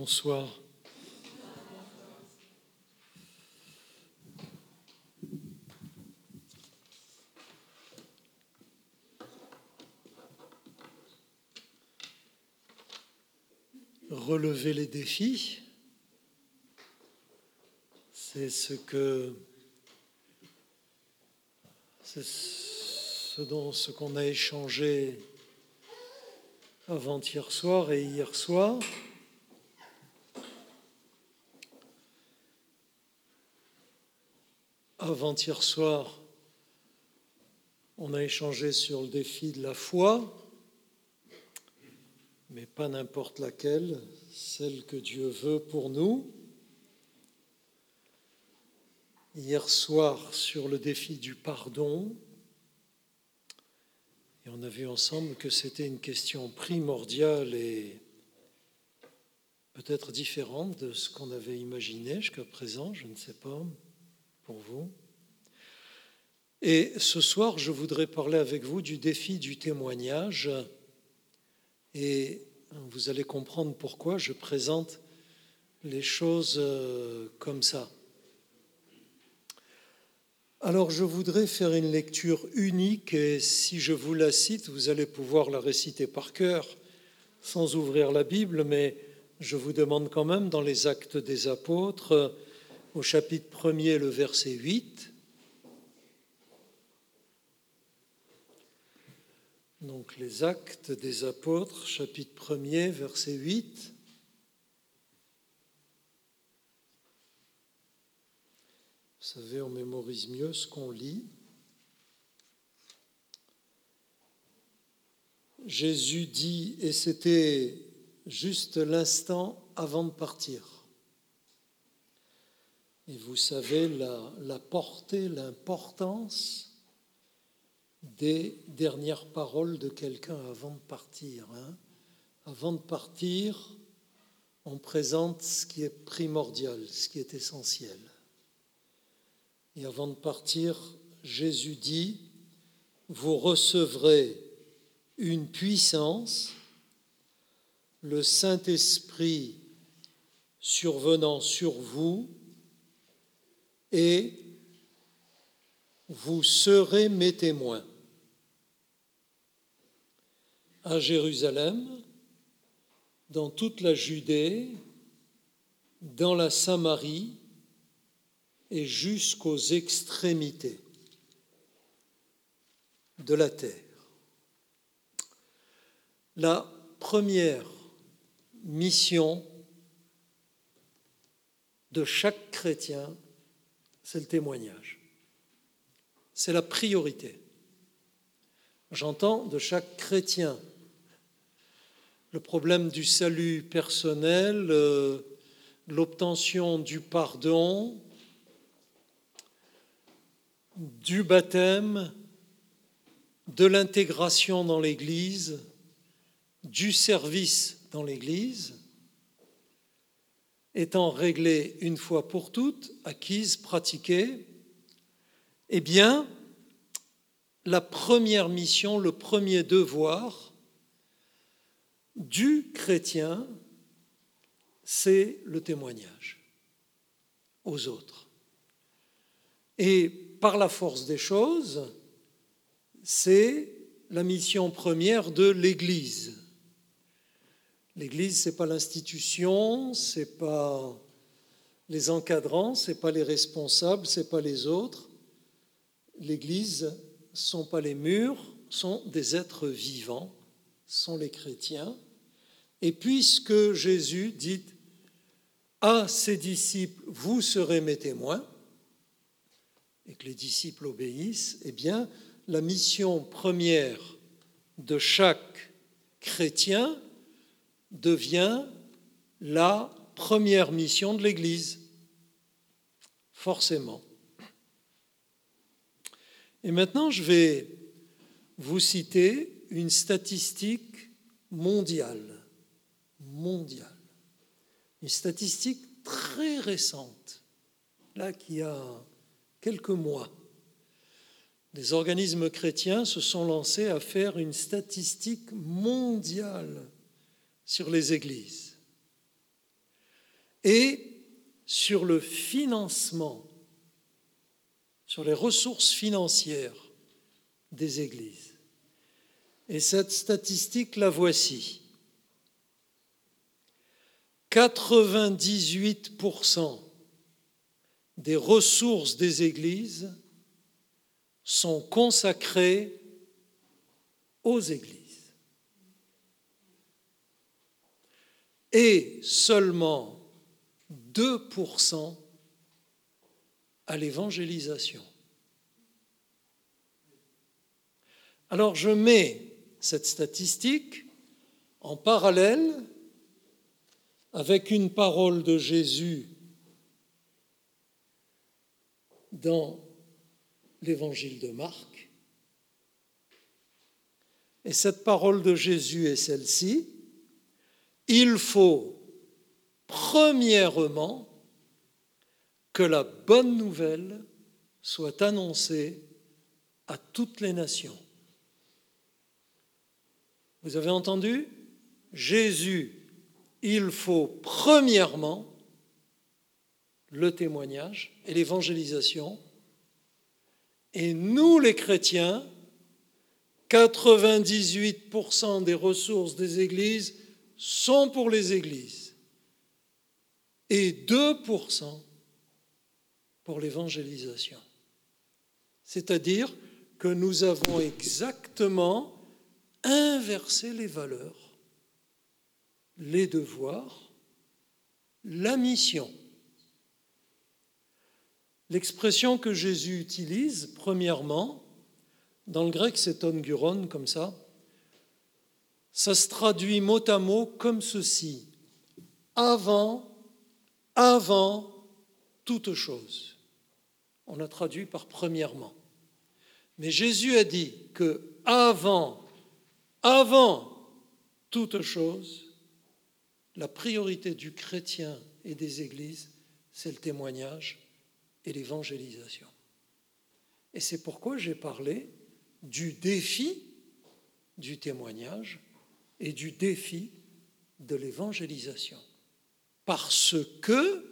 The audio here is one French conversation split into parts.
Bonsoir. Relever les défis, c'est ce que c'est ce dont ce qu'on a échangé avant-hier soir et hier soir. Avant-hier soir, on a échangé sur le défi de la foi, mais pas n'importe laquelle, celle que Dieu veut pour nous. Hier soir, sur le défi du pardon, et on a vu ensemble que c'était une question primordiale et peut-être différente de ce qu'on avait imaginé jusqu'à présent, je ne sais pas, pour vous. Et ce soir, je voudrais parler avec vous du défi du témoignage. Et vous allez comprendre pourquoi je présente les choses euh, comme ça. Alors je voudrais faire une lecture unique et si je vous la cite, vous allez pouvoir la réciter par cœur sans ouvrir la Bible, mais je vous demande quand même dans les actes des apôtres, au chapitre 1er, le verset 8, donc les actes des apôtres, chapitre 1er, verset 8, Vous savez, on mémorise mieux ce qu'on lit. Jésus dit, et c'était juste l'instant avant de partir. Et vous savez la, portée, l'importance des dernières paroles de quelqu'un avant de partir. Hein. Avant de partir, on présente ce qui est primordial, ce qui est essentiel. Et avant de partir, Jésus dit, vous recevrez une puissance, le Saint-Esprit survenant sur vous, et vous serez mes témoins à Jérusalem, dans toute la Judée, dans la Samarie et jusqu'aux extrémités de la terre. La première mission de chaque chrétien, c'est le témoignage. C'est la priorité. J'entends de chaque chrétien le problème du salut personnel, euh, l'obtention du pardon, du baptême, de l'intégration dans l'Église, du service dans l'Église, étant réglé une fois pour toutes, acquise, pratiquée, eh bien, la première mission, le premier devoir du chrétien, c'est le témoignage aux autres. Et par la force des choses, c'est la mission première de l'Église. L'Église, ce n'est pas l'institution, ce n'est pas les encadrants, ce n'est pas les responsables, ce n'est pas les autres. L'Église ne sont pas les murs, sont des êtres vivants, sont les chrétiens. Et puisque Jésus dit à ses disciples, vous serez mes témoins, et que les disciples obéissent, eh bien, la mission première de chaque chrétien devient la première mission de l'Église, forcément. Et maintenant, je vais vous citer une statistique mondiale, mondiale, une statistique très récente, là qui a quelques mois, des organismes chrétiens se sont lancés à faire une statistique mondiale sur les églises. et sur le financement, sur les ressources financières des églises. Et cette statistique, la voici. 98% des ressources des églises sont consacrées aux églises. Et seulement 2% à l'évangélisation. Alors je mets cette statistique en parallèle avec une parole de Jésus dans l'évangile de Marc. Et cette parole de Jésus est celle-ci. Il faut premièrement que la bonne nouvelle soit annoncée à toutes les nations. Vous avez entendu? Jésus, il faut premièrement le témoignage et l'évangélisation. Et nous, les chrétiens, 98% des ressources des églises sont pour les églises et 2% pour l'évangélisation. C'est-à-dire que nous avons exactement inversé les valeurs, les devoirs, la mission. L'expression que Jésus utilise, premièrement, dans le grec c'est onguron, comme ça, ça se traduit mot à mot comme ceci. Avant, avant toute chose. On a traduit par premièrement. Mais Jésus a dit que avant, avant toute chose, la priorité du chrétien et des églises, c'est le témoignage et l'évangélisation. Et c'est pourquoi j'ai parlé du défi du témoignage et du défi de l'évangélisation. Parce que,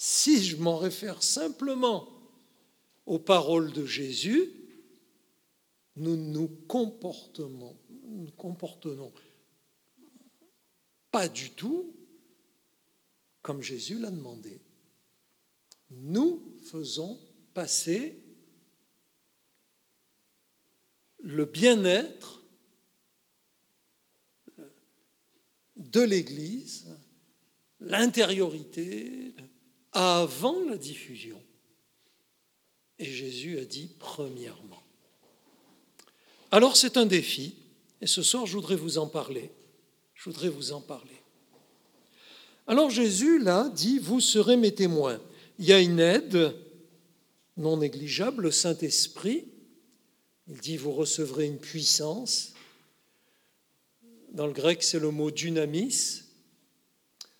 si je m'en réfère simplement aux paroles de Jésus, nous nous nous comportons pas du tout comme Jésus l'a demandé. Nous faisons passer le bien-être de l'Église, l'intériorité, avant la diffusion. Et Jésus a dit premièrement. Alors c'est un défi, et ce soir je voudrais vous en parler. Je voudrais vous en parler. Alors Jésus, là, dit, vous serez mes témoins il y a une aide non négligeable, le Saint-Esprit. Il dit, vous recevrez une puissance. Dans le grec, c'est le mot dynamis.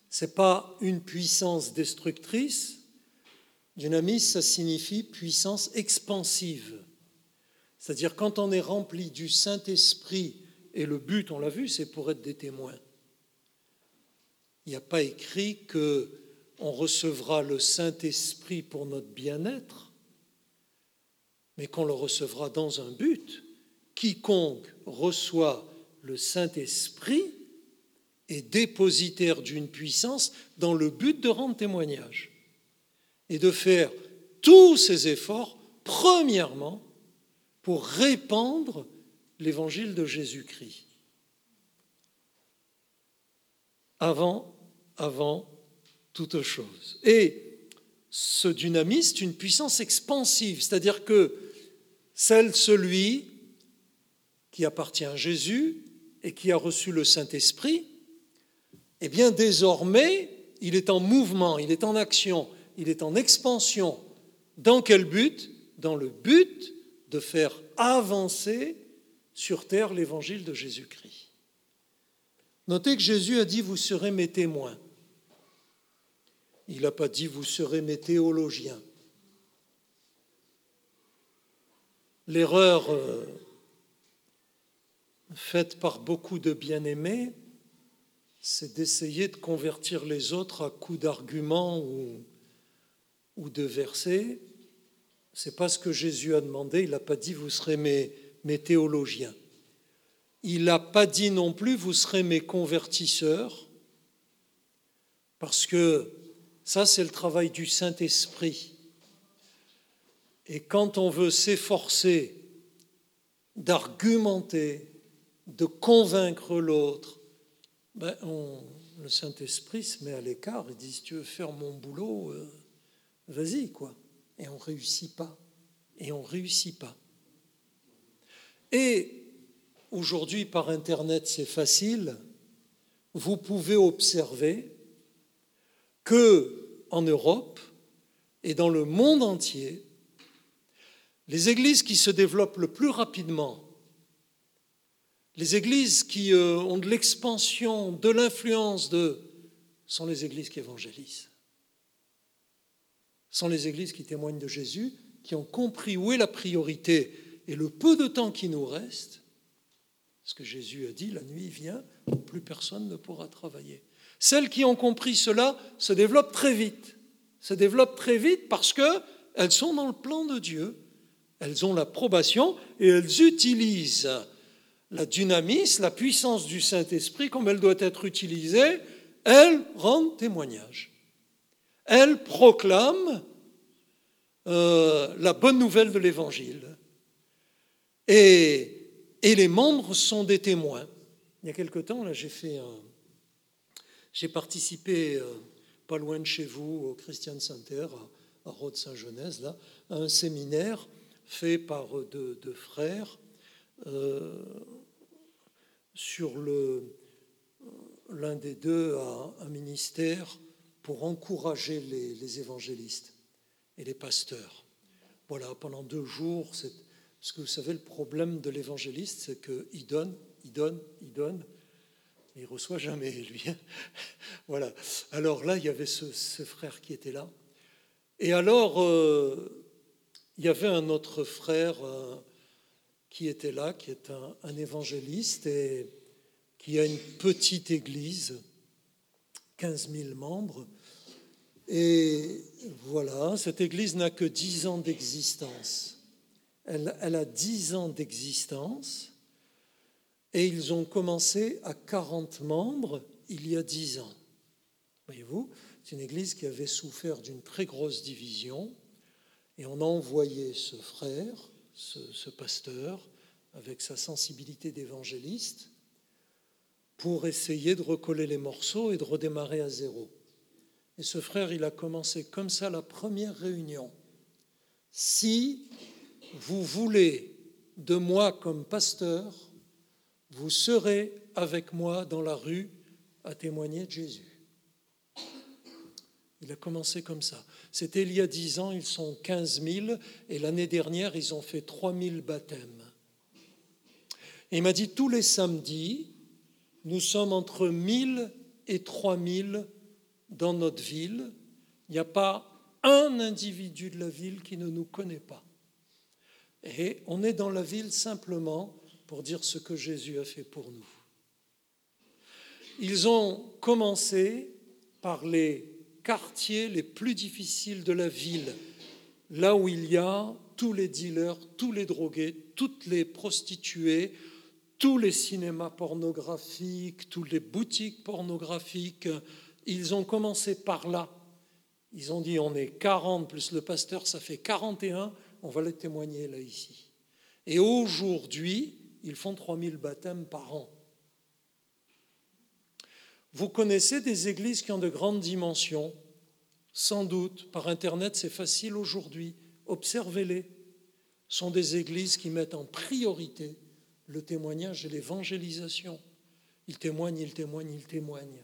Ce n'est pas une puissance destructrice. Dynamis, ça signifie puissance expansive. C'est-à-dire quand on est rempli du Saint-Esprit, et le but, on l'a vu, c'est pour être des témoins. Il n'y a pas écrit que on recevra le Saint-Esprit pour notre bien-être, mais qu'on le recevra dans un but. Quiconque reçoit le Saint-Esprit est dépositaire d'une puissance dans le but de rendre témoignage et de faire tous ses efforts, premièrement, pour répandre l'évangile de Jésus-Christ. Avant, avant toute chose. Et ce dynamisme, une puissance expansive, c'est-à-dire que celle, celui qui appartient à Jésus et qui a reçu le Saint-Esprit, eh bien désormais, il est en mouvement, il est en action, il est en expansion. Dans quel but? Dans le but de faire avancer sur terre l'évangile de Jésus-Christ. Notez que Jésus a dit, vous serez mes témoins. Il n'a pas dit vous serez mes théologiens. L'erreur euh, faite par beaucoup de bien-aimés, c'est d'essayer de convertir les autres à coups d'arguments ou, de versets. C'est pas ce que Jésus a demandé. Il n'a pas dit vous serez mes, mes théologiens. Il n'a pas dit non plus vous serez mes convertisseurs, parce que ça c'est le travail du Saint-Esprit. Et quand on veut s'efforcer d'argumenter, de convaincre l'autre, ben le Saint-Esprit se met à l'écart et dit, si tu veux faire mon boulot, euh, vas-y, quoi. Et on ne réussit pas. Et on ne réussit pas. Et aujourd'hui, par Internet, c'est facile. Vous pouvez observer que en Europe et dans le monde entier, les églises qui se développent le plus rapidement, les églises qui euh, ont de l'expansion, de l'influence, de, sont les églises qui évangélisent. Sont les églises qui témoignent de Jésus, qui ont compris où est la priorité et le peu de temps qui nous reste. Ce que Jésus a dit, la nuit vient plus personne ne pourra travailler. Celles qui ont compris cela se développent très vite. Se développent très vite parce qu'elles sont dans le plan de Dieu elles ont l'approbation et elles utilisent la dynamisme, la puissance du Saint-Esprit comme elle doit être utilisée. Elles rendent témoignage. Elles proclament euh, la bonne nouvelle de l'Évangile. Et, les membres sont des témoins. Il y a quelque temps, J'ai participé euh, pas loin de chez vous au Christian Center à, à Rhodes-Saint-Genèse, là, à un séminaire fait par deux, frères euh, sur le l'un des deux a un ministère pour encourager les, évangélistes et les pasteurs. Voilà, pendant deux jours, parce que vous savez, le problème de l'évangéliste, c'est qu'il donne, il donne, il donne, il reçoit jamais, lui. voilà. Alors là, il y avait ce, frère qui était là. Et alors, euh, il y avait un autre frère euh, qui était là, qui est un, évangéliste et qui a une petite église, 15 000 membres. Et voilà, cette église n'a que 10 ans d'existence. Elle, elle, a 10 ans d'existence et ils ont commencé à 40 membres il y a 10 ans. Voyez-vous, c'est une église qui avait souffert d'une très grosse division et on a envoyé ce frère, ce, pasteur, avec sa sensibilité d'évangéliste, pour essayer de recoller les morceaux et de redémarrer à zéro. Et ce frère, il a commencé comme ça la première réunion. Si vous voulez de moi comme pasteur, vous serez avec moi dans la rue à témoigner de Jésus. Il a commencé comme ça. C'était il y a dix ans, ils sont 15 000, et l'année dernière, ils ont fait 3 000 baptêmes. Et il m'a dit, tous les samedis, nous sommes entre 1000 et 3000 dans notre ville. Il n'y a pas un individu de la ville qui ne nous connaît pas. Et on est dans la ville simplement pour dire ce que Jésus a fait pour nous. Ils ont commencé par les quartiers les plus difficiles de la ville, là où il y a tous les dealers, tous les drogués, toutes les prostituées, tous les cinémas pornographiques, toutes les boutiques pornographiques. Ils ont commencé par là. Ils ont dit on est 40 plus le pasteur, ça fait 41, on va les témoigner là ici. Et aujourd'hui, ils font 3000 baptêmes par an. Vous connaissez des églises qui ont de grandes dimensions? Sans doute, par Internet, c'est facile aujourd'hui. Observez-les. Ce sont des églises qui mettent en priorité le témoignage et l'évangélisation. Ils témoignent, ils témoignent, ils témoignent.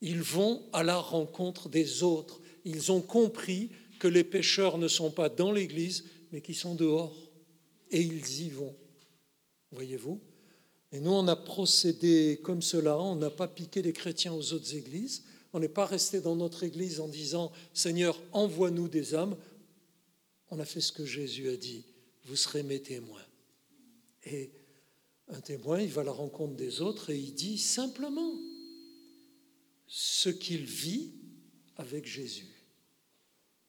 Ils vont à la rencontre des autres. Ils ont compris que les pécheurs ne sont pas dans l'Église, mais qui sont dehors. Et ils y vont. Voyez-vous? Et nous, on a procédé comme cela, on n'a pas piqué les chrétiens aux autres églises, on n'est pas resté dans notre église en disant Seigneur, envoie-nous des âmes. On a fait ce que Jésus a dit, vous serez mes témoins. Et un témoin, il va à la rencontre des autres et il dit simplement, ce qu'il vit avec Jésus.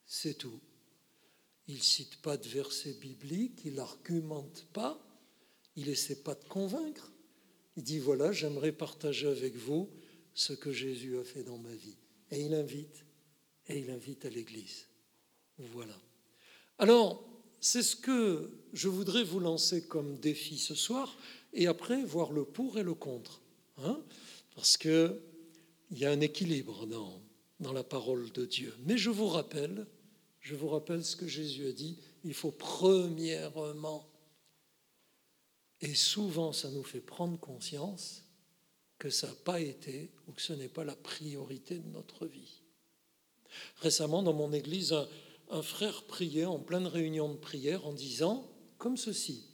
C'est tout. Il ne cite pas de versets bibliques, il n'argumente pas, il n'essaie pas de convaincre. Il dit, voilà, j'aimerais partager avec vous ce que Jésus a fait dans ma vie. Et il invite, et il invite à l'Église. Voilà. Alors, c'est ce que je voudrais vous lancer comme défi ce soir, et après voir le pour et le contre. Hein Parce qu'il y a un équilibre dans, dans la parole de Dieu. Mais je vous rappelle, je vous rappelle ce que Jésus a dit, il faut premièrement, et souvent ça nous fait prendre conscience que ça n'a pas été ou que ce n'est pas la priorité de notre vie. Récemment, dans mon église, un, frère priait en pleine réunion de prière en disant comme ceci,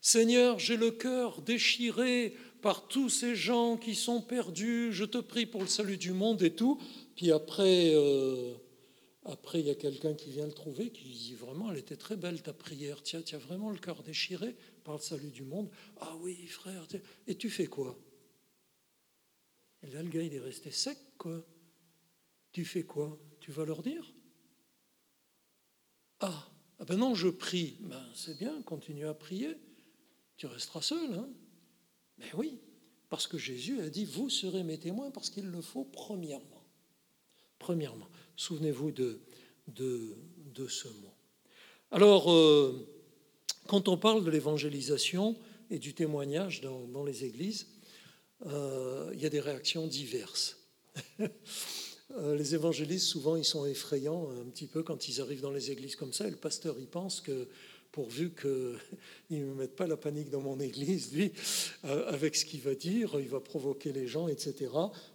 Seigneur, j'ai le cœur déchiré par tous ces gens qui sont perdus, je te prie pour le salut du monde et tout. Puis après, euh, après il y a quelqu'un qui vient le trouver, qui dit vraiment, elle était très belle ta prière, tiens, tu as vraiment le cœur déchiré par le salut du monde. Ah oui, frère, et tu fais quoi? Et là, le gars, il est resté sec, quoi. Tu fais quoi Tu vas leur dire ah, ah ben non, je prie. Ben, c'est bien, continue à prier. Tu resteras seul, hein mais oui, parce que Jésus a dit, vous serez mes témoins parce qu'il le faut premièrement. Premièrement, souvenez-vous de, ce mot. Alors, euh, quand on parle de l'évangélisation et du témoignage dans, les églises, euh, il y a des réactions diverses. Euh, les évangélistes, souvent, ils sont effrayants un petit peu quand ils arrivent dans les églises comme ça, et le pasteur, il pense que pourvu qu'il ne me mette pas la panique dans mon église, lui, euh, avec ce qu'il va dire, il va provoquer les gens, etc.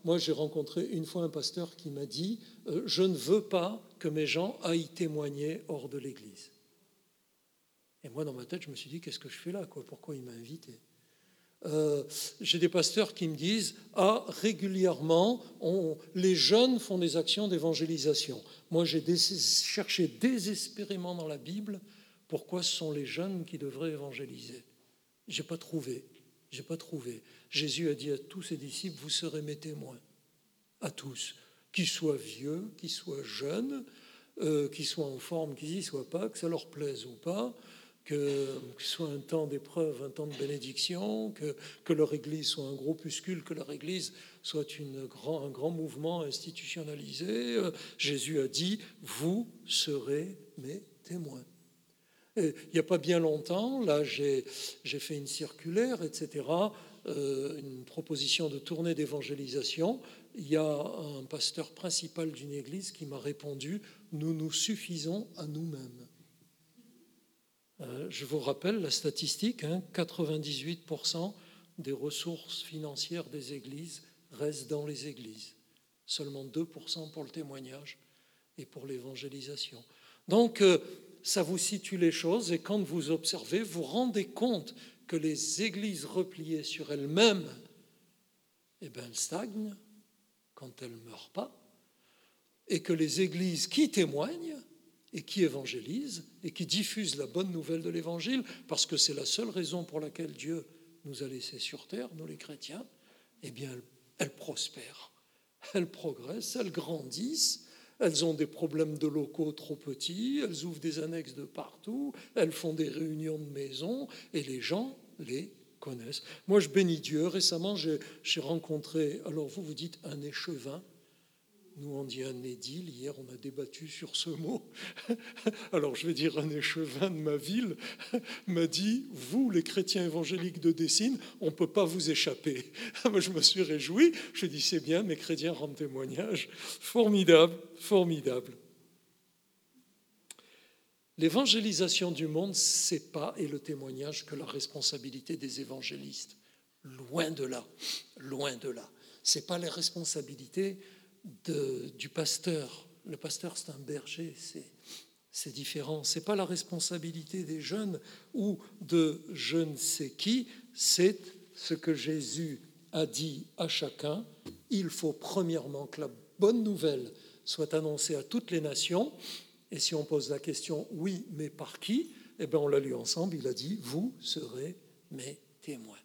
Moi, j'ai rencontré une fois un pasteur qui m'a dit, je ne veux pas que mes gens aillent témoigner hors de l'église. Et moi, dans ma tête, je me suis dit, qu'est-ce que je fais là quoi? Pourquoi il m'a invité? Euh, j'ai des pasteurs qui me disent Ah, régulièrement, les jeunes font des actions d'évangélisation. Moi, j'ai cherché désespérément dans la Bible pourquoi ce sont les jeunes qui devraient évangéliser J'ai pas trouvé. J'ai pas trouvé. Jésus a dit à tous ses disciples Vous serez mes témoins. À tous. Qu'ils soient vieux, qu'ils soient jeunes, euh, qu'ils soient en forme, qu'ils y soient pas, que ça leur plaise ou pas, que, ce soit un temps d'épreuve, un temps de bénédiction, que, leur Église soit un groupuscule, que leur Église soit un grand mouvement institutionnalisé. Euh, Jésus a dit, vous serez mes témoins. Il n'y a pas bien longtemps, là j'ai fait une circulaire, etc., euh, une proposition de tournée d'évangélisation. Il y a un pasteur principal d'une église qui m'a répondu, nous nous suffisons à nous-mêmes. Euh, je vous rappelle la statistique, 98% hein, des ressources financières des églises restent dans les églises, seulement 2% pour le témoignage et pour l'évangélisation. Donc, euh, ça vous situe les choses et quand vous observez, vous rendez compte que les églises repliées sur elles-mêmes, eh bien, elles stagnent quand elles ne meurent pas, et que les églises qui témoignent et qui évangélisent et qui diffusent la bonne nouvelle de l'évangile, parce que c'est la seule raison pour laquelle Dieu nous a laissés sur terre, nous les chrétiens, eh bien, elles, elles prospèrent, elles progressent, elles grandissent, elles ont des problèmes de locaux trop petits, elles ouvrent des annexes de partout, elles font des réunions de maison et les gens les connaissent. Moi, je bénis Dieu. Récemment, j'ai rencontré, alors vous vous dites un échevin, nous, on dit un édile. Hier, on a débattu sur ce mot. Alors, je vais dire un échevin de ma ville m'a dit Vous, les chrétiens évangéliques de Dessine, on ne peut pas vous échapper. je me suis réjoui. Je dis C'est bien, mes chrétiens rendent témoignage. Formidable, formidable. L'évangélisation du monde, c'est pas, et le témoignage, que la responsabilité des évangélistes. Loin de là, loin de là. C'est pas la responsabilité du pasteur. Le pasteur, c'est un berger, c'est différent. Ce n'est pas la responsabilité des jeunes ou de je ne sais qui, c'est ce que Jésus a dit à chacun. Il faut premièrement que la bonne nouvelle soit annoncée à toutes les nations. Et si on pose la question, oui, mais par qui? Eh bien, on l'a lu ensemble. Il a dit, vous serez mes témoins.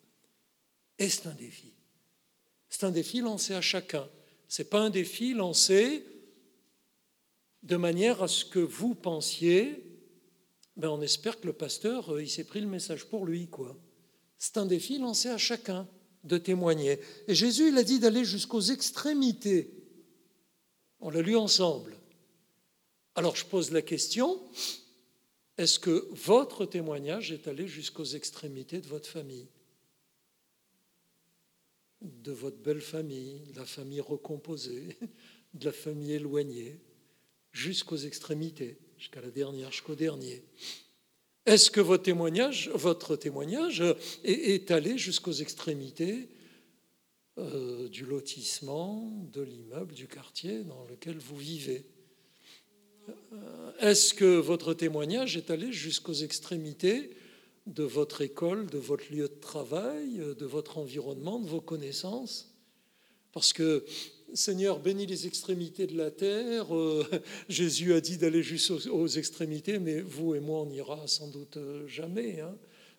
Et c'est un défi. C'est un défi lancé à chacun Ce n'est pas un défi lancé de manière à ce que vous pensiez, ben on espère que le pasteur, euh, il s'est pris le message pour lui. quoi. C'est un défi lancé à chacun de témoigner. Et Jésus, il a dit d'aller jusqu'aux extrémités. On l'a lu ensemble. Alors je pose la question, est-ce que votre témoignage est allé jusqu'aux extrémités de votre famille? De votre belle famille, de la famille recomposée, de la famille éloignée, jusqu'aux extrémités, jusqu'à la dernière, jusqu'au dernier. Est-ce que votre témoignage, votre témoignage est, allé jusqu'aux extrémités euh, du lotissement, de l'immeuble, du quartier dans lequel vous vivez? Euh, est-ce que votre témoignage est allé jusqu'aux extrémités de votre école, de votre lieu de travail, de votre environnement, de vos connaissances Parce que Seigneur bénit les extrémités de la terre. Euh, Jésus a dit d'aller jusqu'aux extrémités, mais vous et moi, on n'ira sans doute euh, jamais hein,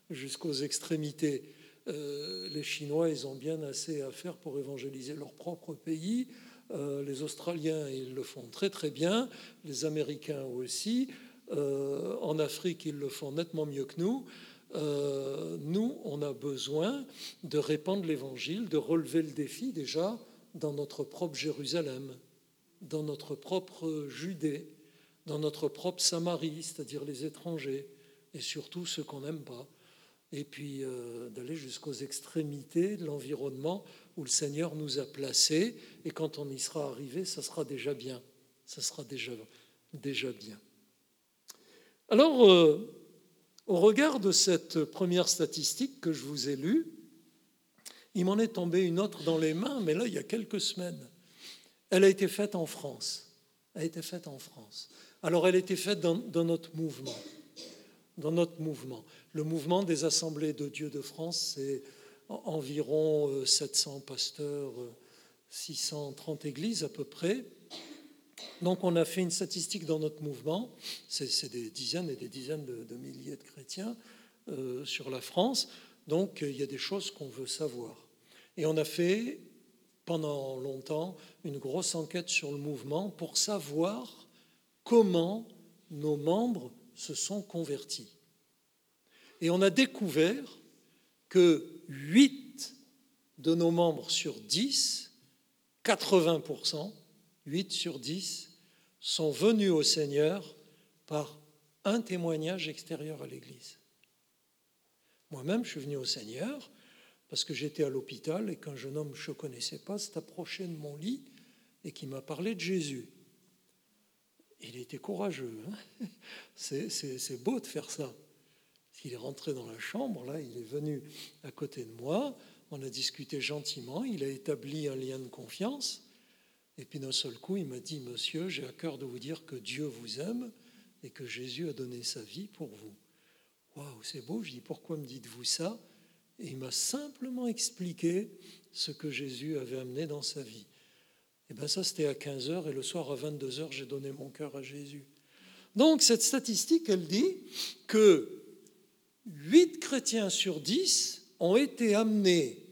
jusqu'aux extrémités. les Chinois, ils ont bien assez à faire pour évangéliser leur propre pays. Euh, les Australiens, ils le font très très bien, les Américains aussi. Euh, en Afrique, ils le font nettement mieux que nous. Euh, nous, on a besoin de répandre l'Évangile, de relever le défi déjà dans notre propre Jérusalem, dans notre propre Judée, dans notre propre Samarie, c'est-à-dire les étrangers, et surtout ceux qu'on n'aime pas et puis d'aller jusqu'aux extrémités de l'environnement où le Seigneur nous a placés, et quand on y sera arrivé, ça sera déjà bien. Ça sera déjà, déjà bien. Alors, euh, au regard de cette première statistique que je vous ai lue, il m'en est tombé une autre dans les mains, mais là, il y a quelques semaines. Elle a été faite en France. Elle a été faite en France. Alors, elle a été faite dans, dans notre mouvement. Dans notre mouvement. Le mouvement des Assemblées de Dieu de France, c'est environ 700 euh, pasteurs, 630 euh, églises à peu près. Donc on a fait une statistique dans notre mouvement, c'est des dizaines et des dizaines de, milliers de chrétiens euh, sur la France, donc il y a des choses qu'on veut savoir. Et on a fait pendant longtemps une grosse enquête sur le mouvement pour savoir comment nos membres se sont convertis. Et on a découvert que 8 de nos membres sur 10, 80%, 8 sur 10, sont venus au Seigneur par un témoignage extérieur à l'Église. Moi-même, je suis venu au Seigneur parce que j'étais à l'hôpital et qu'un jeune homme que je ne connaissais pas s'est approché de mon lit et qui m'a parlé de Jésus. Il était courageux. Hein. c'est beau de faire ça. Il est rentré dans la chambre, là, il est venu à côté de moi, on a discuté gentiment, il a établi un lien de confiance, et puis d'un seul coup, il m'a dit, Monsieur, j'ai à cœur de vous dire que Dieu vous aime et que Jésus a donné sa vie pour vous. Waouh, c'est beau, je dis, pourquoi me dites-vous ça? Et il m'a simplement expliqué ce que Jésus avait amené dans sa vie. Et bien ça, c'était à 15h, et le soir à 22h, j'ai donné mon cœur à Jésus. Donc cette statistique, elle dit que 8 chrétiens sur 10 ont été amenés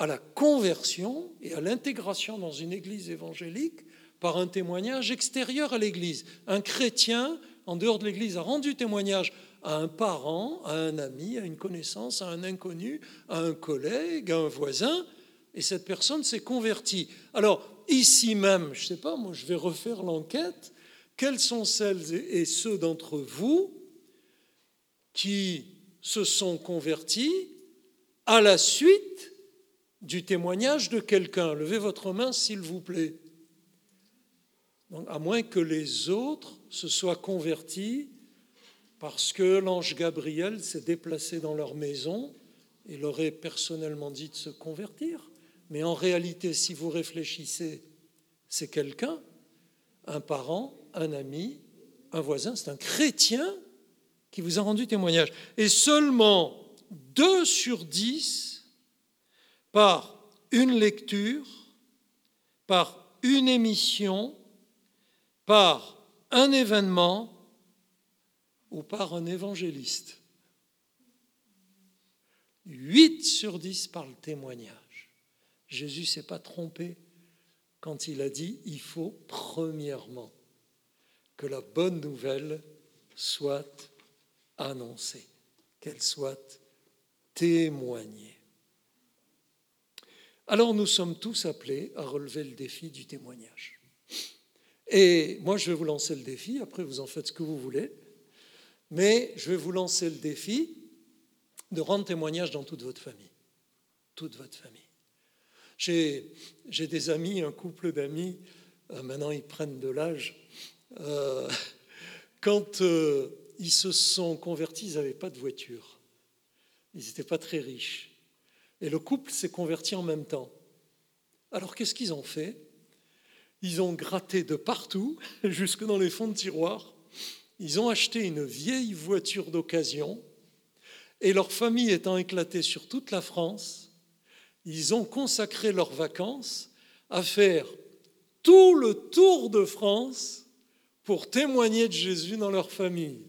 à la conversion et à l'intégration dans une église évangélique par un témoignage extérieur à l'église. Un chrétien, en dehors de l'église, a rendu témoignage à un parent, à un ami, à une connaissance, à un inconnu, à un collègue, à un voisin, et cette personne s'est convertie. Alors, ici même, je ne sais pas, moi je vais refaire l'enquête, quelles sont celles et ceux d'entre vous qui se sont convertis à la suite du témoignage de quelqu'un. Levez votre main, s'il vous plaît. à moins que les autres se soient convertis parce que l'ange Gabriel s'est déplacé dans leur maison et leur ait personnellement dit de se convertir. Mais en réalité, si vous réfléchissez, c'est quelqu'un, un parent, un ami, un voisin, c'est un chrétien qui vous a rendu témoignage. Et seulement 2 sur 10 par une lecture, par une émission, par un événement ou par un évangéliste. 8 sur 10 par le témoignage. Jésus s'est pas trompé quand il a dit il faut premièrement que la bonne nouvelle soit annoncée, qu'elle soit témoignée. Alors nous sommes tous appelés à relever le défi du témoignage. Et moi, je vais vous lancer le défi, après vous en faites ce que vous voulez, mais je vais vous lancer le défi de rendre témoignage dans toute votre famille. Toute votre famille. J'ai des amis, un couple d'amis, euh, maintenant ils prennent de l'âge. Euh, quand euh, ils se sont convertis, ils n'avaient pas de voiture. Ils n'étaient pas très riches. Et le couple s'est converti en même temps. Alors qu'est-ce qu'ils ont fait? Ils ont gratté de partout, jusque dans les fonds de tiroir. Ils ont acheté une vieille voiture d'occasion. Et leur famille étant éclatée sur toute la France, ils ont consacré leurs vacances à faire tout le tour de France pour témoigner de Jésus dans leur famille.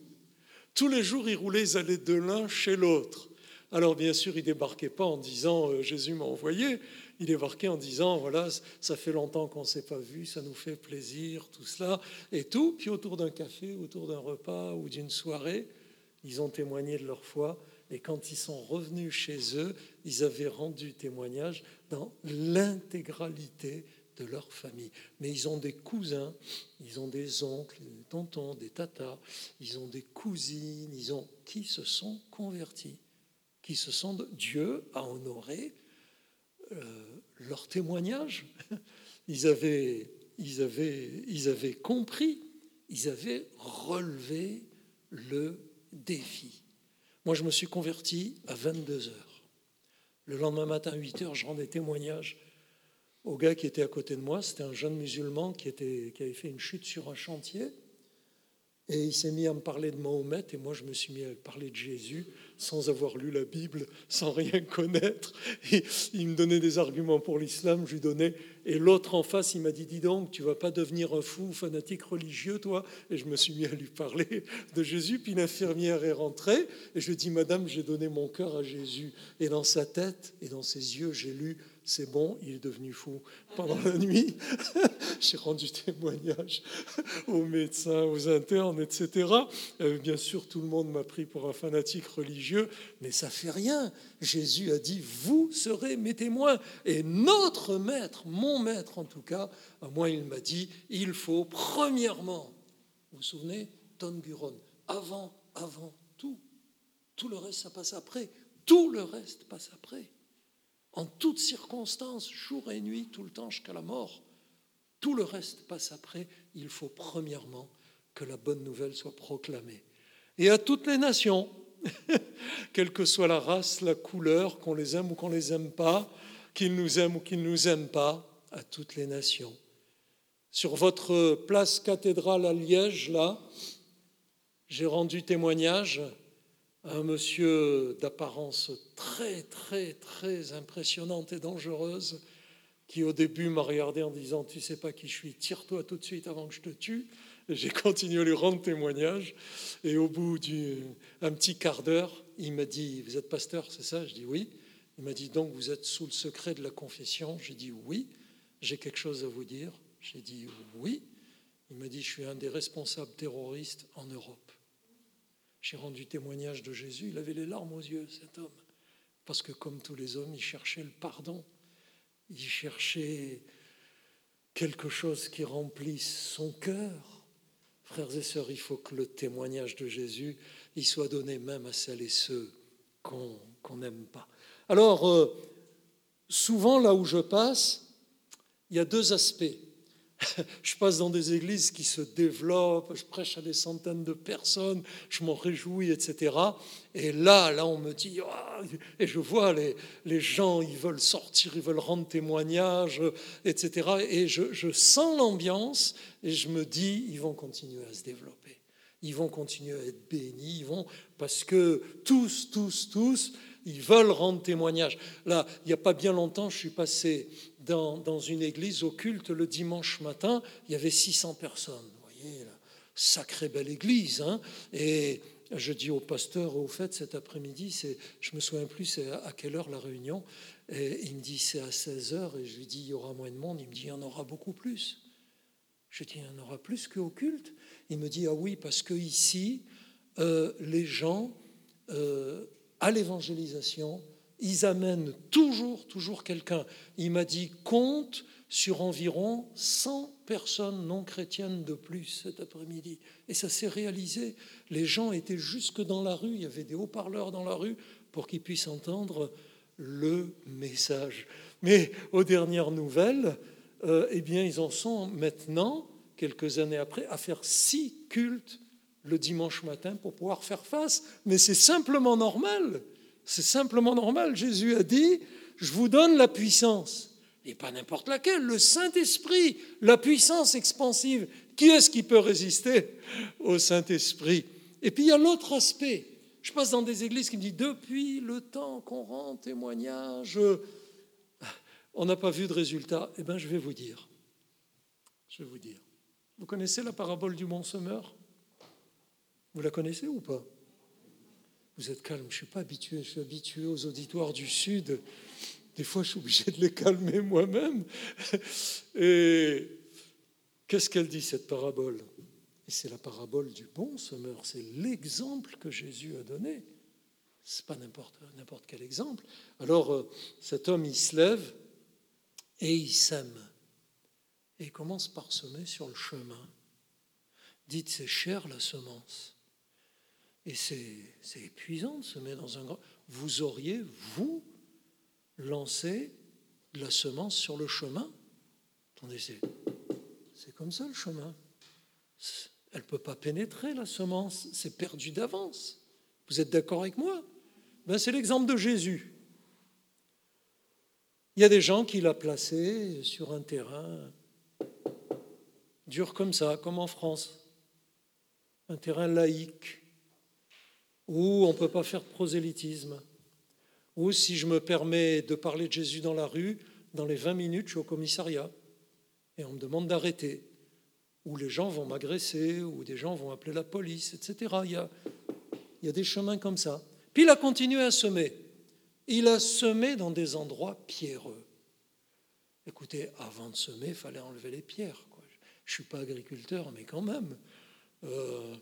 Tous les jours, ils roulaient, ils allaient de l'un chez l'autre. Alors bien sûr, ils débarquaient pas en disant euh, Jésus m'a envoyé. Ils débarquaient en disant voilà, ça fait longtemps qu'on ne s'est pas vu, ça nous fait plaisir, tout cela et tout. Puis autour d'un café, autour d'un repas ou d'une soirée, ils ont témoigné de leur foi et quand ils sont revenus chez eux, ils avaient rendu témoignage dans l'intégralité de leur famille. Mais ils ont des cousins, ils ont des oncles, des tontons, des tatas, ils ont des cousines, ils ont qui se sont convertis, qui se sont Dieu a honoré euh, leur témoignage. Ils avaient, ils avaient, ils avaient compris, ils avaient relevé le défi. Moi, je me suis converti à 22 heures. Le lendemain matin, à 8 heures, je rendais témoignage au gars qui était à côté de moi. C'était un jeune musulman qui, était, qui avait fait une chute sur un chantier. Et il s'est mis à me parler de Mahomet, et moi je me suis mis à parler de Jésus sans avoir lu la Bible, sans rien connaître. il me donnait des arguments pour l'islam, je lui donnais. Et l'autre en face, il m'a dit Dis donc, tu vas pas devenir un fou fanatique religieux, toi? Et je me suis mis à lui parler de Jésus. Puis l'infirmière est rentrée, et je lui ai dit Madame, j'ai donné mon cœur à Jésus. Et dans sa tête et dans ses yeux, j'ai lu c'est bon, il est devenu fou. Pendant la nuit, j'ai rendu témoignage aux médecins, aux internes, etc. Euh, bien sûr, tout le monde m'a pris pour un fanatique religieux, mais ça fait rien. Jésus a dit, vous serez mes témoins. Et notre maître, mon maître en tout cas, à moi, il m'a dit, il faut premièrement, vous vous souvenez, Ton Buron, avant, avant tout. Tout le reste, ça passe après. Tout le reste passe après en toutes circonstances, jour et nuit, tout le temps jusqu'à la mort. Tout le reste passe après. Il faut premièrement que la bonne nouvelle soit proclamée. Et à toutes les nations, quelle que soit la race, la couleur, qu'on les aime ou qu'on les aime pas, qu'ils nous aiment ou qu'ils ne nous aiment pas, à toutes les nations. Sur votre place cathédrale à Liège, là, j'ai rendu témoignage un monsieur d'apparence très, très, très impressionnante et dangereuse, qui au début m'a regardé en disant Tu sais pas qui je suis, tire-toi tout de suite avant que je te tue. J'ai continué à lui rendre témoignage. Et au bout d'un petit quart d'heure, il m'a dit Vous êtes pasteur, c'est ça? Je dis Oui. Il m'a dit Donc vous êtes sous le secret de la confession? J'ai dit Oui. J'ai quelque chose à vous dire? J'ai dit Oui. Il m'a dit Je suis un des responsables terroristes en Europe. J'ai rendu témoignage de Jésus, il avait les larmes aux yeux, cet homme. Parce que comme tous les hommes, il cherchait le pardon. Il cherchait quelque chose qui remplisse son cœur. Frères et sœurs, il faut que le témoignage de Jésus il soit donné même à celles et ceux qu'on n'aime pas. Alors, euh, souvent là où je passe, il y a deux aspects. je passe dans des églises qui se développent, je prêche à des centaines de personnes, je m'en réjouis, etc. Et là, là, on me dit, ah, et je vois les, les, gens, ils veulent sortir, ils veulent rendre témoignage, etc. Et je, je sens l'ambiance et je me dis, ils vont continuer à se développer. Ils vont continuer à être bénis, ils vont, parce que tous, tous, tous, ils veulent rendre témoignage. Là, il n'y a pas bien longtemps, je suis passé dans, une église occulte le dimanche matin, il y avait 600 personnes. Vous voyez, sacrée belle église. Hein et, je dis au pasteur, au fait, cet après-midi, c'est, je me souviens plus à quelle heure la réunion, et il me dit c'est à 16 heures, et je lui dis il y aura moins de monde, il me dit il y en aura beaucoup plus. Je dis il y en aura plus qu'au culte. Il me dit ah oui, parce que ici, euh, les gens, euh, à l'évangélisation, ils amènent toujours, toujours quelqu'un. Il m'a dit compte sur environ 100 personnes non chrétiennes de plus cet après-midi. Et ça s'est réalisé. Les gens étaient jusque dans la rue, il y avait des haut-parleurs dans la rue pour qu'ils puissent entendre le message. Mais aux dernières nouvelles, euh, eh bien, ils en sont maintenant, quelques années après, à faire six cultes le dimanche matin pour pouvoir faire face. Mais c'est simplement normal. C'est simplement normal. Jésus a dit, je vous donne la puissance et pas n'importe laquelle, le Saint-Esprit, la puissance expansive. Qui est-ce qui peut résister au Saint-Esprit? Et puis il y a l'autre aspect. Je passe dans des églises qui me disent, depuis le temps qu'on rend témoignage, on n'a pas vu de résultat. Eh bien, je vais vous dire. Je vais vous dire. Vous connaissez la parabole du bon semeur? Vous la connaissez ou pas? Vous êtes calme, je ne suis pas habitué, je suis habitué aux auditoires du Sud. Des fois, je suis obligé de les calmer moi-même. Et qu'est-ce qu'elle dit, cette parabole? Et c'est la parabole du bon semeur, c'est l'exemple que Jésus a donné. Ce n'est pas n'importe quel exemple. Alors, euh, cet homme, il se lève et il sème. Et il commence par semer sur le chemin. Dites, c'est cher la semence. Et c'est épuisant de semer dans un grand. Vous auriez, vous, lancer de la semence sur le chemin? Attendez, c'est comme ça le chemin. Elle ne peut pas pénétrer la semence, c'est perdu d'avance. Vous êtes d'accord avec moi? Ben, C'est l'exemple de Jésus. Il y a des gens qui l'a placé sur un terrain dur comme ça, comme en France, un terrain laïque, où on ne peut pas faire de prosélytisme. Ou si je me permets de parler de Jésus dans la rue, dans les 20 minutes, je suis au commissariat et on me demande d'arrêter. Ou les gens vont m'agresser, ou des gens vont appeler la police, etc. Il y, a, il y a des chemins comme ça. Puis il a continué à semer. Il a semé dans des endroits pierreux. Écoutez, avant de semer, il fallait enlever les pierres. Je ne suis pas agriculteur, mais quand même. Euh,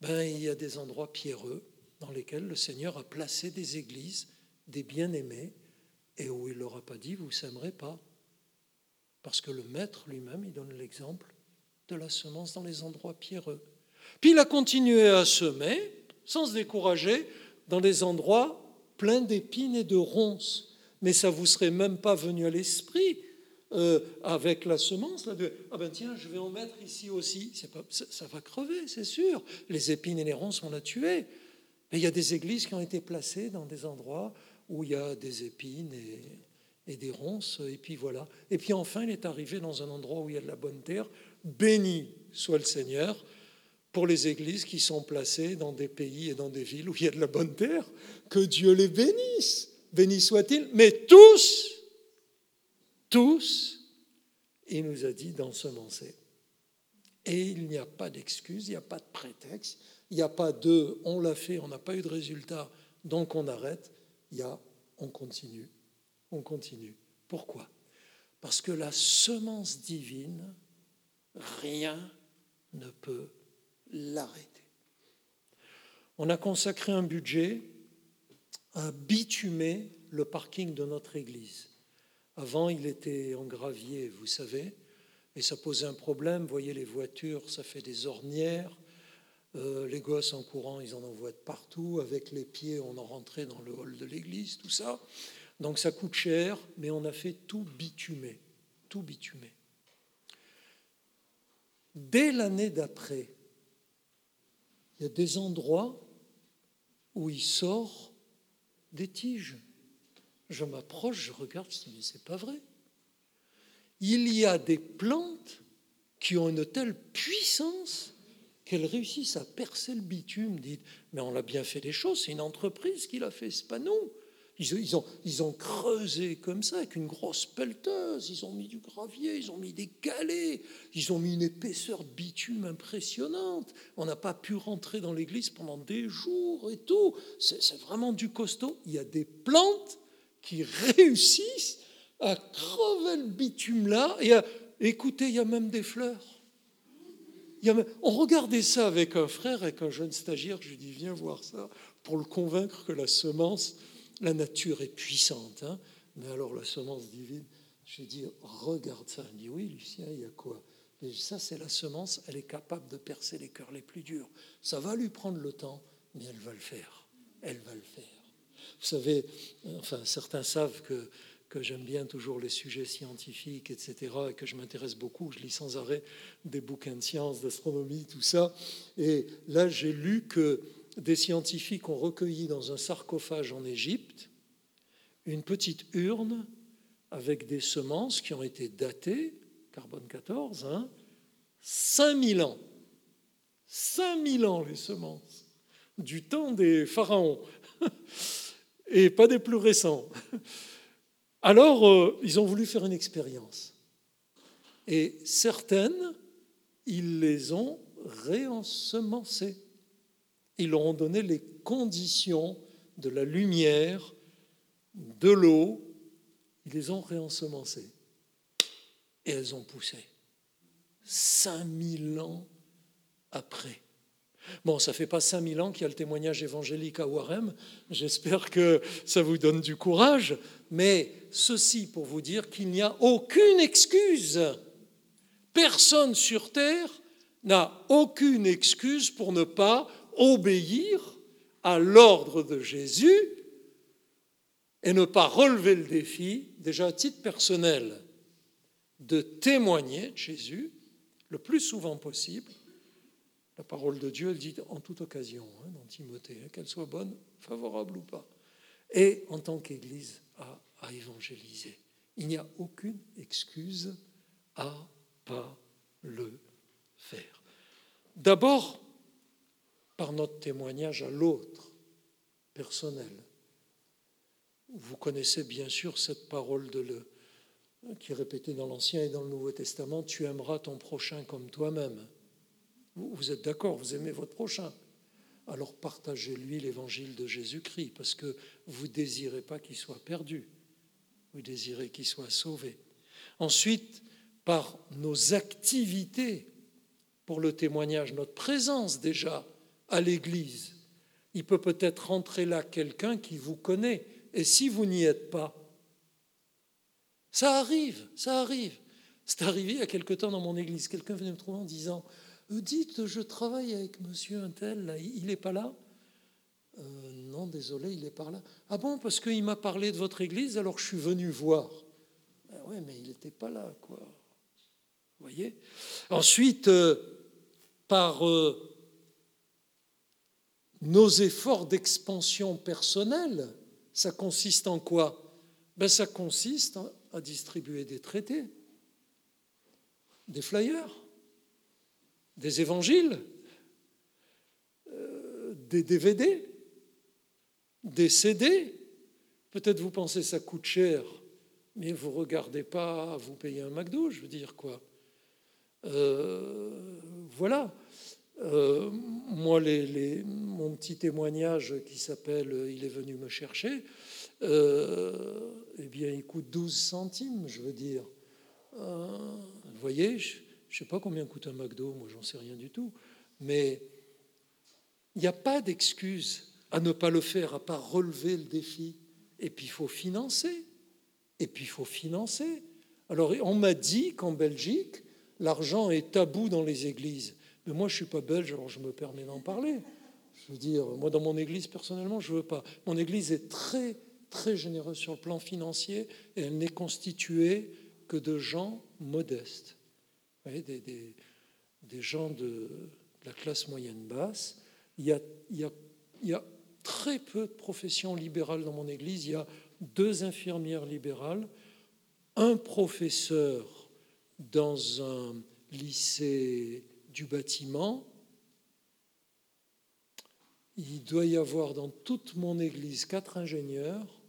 ben, il y a des endroits pierreux dans lesquels le Seigneur a placé des églises des bien-aimés et où il ne leur a pas dit vous ne s'aimerez pas. Parce que le maître lui-même, il donne l'exemple de la semence dans les endroits pierreux. Puis il a continué à semer, sans se décourager, dans des endroits pleins d'épines et de ronces. Mais ça vous serait même pas venu à l'esprit euh, avec la semence, là, de ah ben tiens, je vais en mettre ici aussi. Ça, ça, va crever, c'est sûr. Les épines et les ronces, on a tué. Il y a des églises qui ont été placées dans des endroits où il y a des épines et, des ronces, et puis voilà. Et puis enfin, il est arrivé dans un endroit où il y a de la bonne terre. Béni soit le Seigneur pour les églises qui sont placées dans des pays et dans des villes où il y a de la bonne terre. Que Dieu les bénisse. Béni soit-il. Mais tous, tous, il nous a dit d'ensemencer. Et il n'y a pas d'excuse, il n'y a pas de prétexte, il n'y a pas de on l'a fait, on n'a pas eu de résultat, donc on arrête il y a on continue, on continue. Pourquoi? Parce que la semence divine, rien ne peut l'arrêter. On a consacré un budget à bitumer le parking de notre église. Avant, il était en gravier, vous savez, et ça posait un problème. Vous voyez, les voitures, ça fait des ornières. Euh, les gosses en courant, ils en envoient de partout. Avec les pieds, on en rentrait dans le hall de l'église, tout ça. Donc ça coûte cher, mais on a fait tout bitumer. Tout bitumer. Dès l'année d'après, il y a des endroits où il sort des tiges. Je m'approche, je regarde, je dis, mais c'est pas vrai. Il y a des plantes qui ont une telle puissance qu'elles réussissent à percer le bitume. Dites, mais on a bien fait les choses, c'est une entreprise qui l'a fait, c'est pas nous. Ils, ont, ils ont creusé comme ça, avec une grosse pelleteuse. Ils ont mis du gravier, ils ont mis des galets, ils ont mis une épaisseur de bitume impressionnante. On n'a pas pu rentrer dans l'église pendant des jours et tout. C'est vraiment du costaud. Il y a des plantes qui réussissent à crever le bitume là. Et à, écoutez, il y a même des fleurs. On regardait ça avec un frère, avec un jeune stagiaire. Je lui dis, viens voir ça, pour le convaincre que la semence la nature est puissante, hein. mais alors la semence divine, j'ai dit, regarde ça. Il dit, oui, Lucien, il y a quoi? Mais Ça, c'est la semence, elle est capable de percer les cœurs les plus durs. Ça va lui prendre le temps, mais elle va le faire. Elle va le faire. Vous savez, enfin, certains savent que, que j'aime bien toujours les sujets scientifiques, etc., et que je m'intéresse beaucoup. Je lis sans arrêt des bouquins de sciences, d'astronomie, tout ça. Et là, j'ai lu que des scientifiques ont recueilli dans un sarcophage en Égypte une petite urne avec des semences qui ont été datées, carbone 14, hein, 5000 ans. 5000 ans les semences, du temps des pharaons, et pas des plus récents. Alors, euh, ils ont voulu faire une expérience. Et certaines, ils les ont réensemencées. Ils leur ont donné les conditions de la lumière, de l'eau. Ils les ont réensemencées. Et elles ont poussé. 5000 ans après. Bon, ça fait pas 5000 ans qu'il y a le témoignage évangélique à Warem. J'espère que ça vous donne du courage. Mais ceci pour vous dire qu'il n'y a aucune excuse. Personne sur Terre n'a aucune excuse pour ne pas obéir à l'ordre de Jésus et ne pas relever le défi, déjà à titre personnel, de témoigner de Jésus le plus souvent possible. La parole de Dieu, elle dit en toute occasion, hein, dans Timothée, hein, qu'elle soit bonne, favorable ou pas, et en tant qu'Église à, évangéliser. Il n'y a aucune excuse à pas le faire. D'abord, par notre témoignage à l'autre, personnel. Vous connaissez bien sûr cette parole de le, qui est répétée dans l'Ancien et dans le Nouveau Testament, tu aimeras ton prochain comme toi-même. Vous, êtes d'accord, vous aimez votre prochain. Alors partagez-lui l'évangile de Jésus-Christ, parce que vous désirez pas qu'il soit perdu, vous désirez qu'il soit sauvé. Ensuite, par nos activités pour le témoignage, notre présence déjà, à l'Église. Il peut peut-être rentrer là quelqu'un qui vous connaît. Et si vous n'y êtes pas, ça arrive, ça arrive. C'est arrivé il y a quelque temps dans mon Église. Quelqu'un venait me trouver en disant Dites, je travaille avec monsieur Untel, il n'est pas là euh, Non, désolé, il n'est pas là. Ah bon, parce qu'il m'a parlé de votre Église, alors je suis venu voir. Ben oui, mais il n'était pas là, quoi. Vous voyez? Ensuite, euh, par nos efforts d'expansion personnelle, ça consiste en quoi? Ben, Ça consiste à distribuer des traités, des flyers, des évangiles, euh, des DVD, des CD. Peut-être vous pensez que ça coûte cher, mais vous regardez pas vous payer un McDo, je veux dire quoi. Euh, voilà. Euh, moi, mon petit témoignage qui s'appelle Il est venu me chercher, eh bien, il coûte 12 centimes, je veux dire. Vous voyez, ne sais pas combien coûte un McDo, moi, j'en sais rien du tout. Mais il n'y a pas d'excuse à ne pas le faire, à pas relever le défi. Et puis, il faut financer. Et puis, il faut financer. Alors, on m'a dit qu'en Belgique, l'argent est tabou dans les églises. Mais moi, je ne suis pas belge, alors je me permets d'en parler. Je veux dire, moi, dans mon église, personnellement, je ne veux pas. Mon église est très, très généreuse sur le plan financier et elle n'est constituée que de gens modestes. Des, gens de, la classe moyenne basse. Il, y a, il y a très peu de professions libérales dans mon église. Il y a deux infirmières libérales, un professeur dans un lycée du bâtiment, il doit y avoir dans toute mon église quatre ingénieurs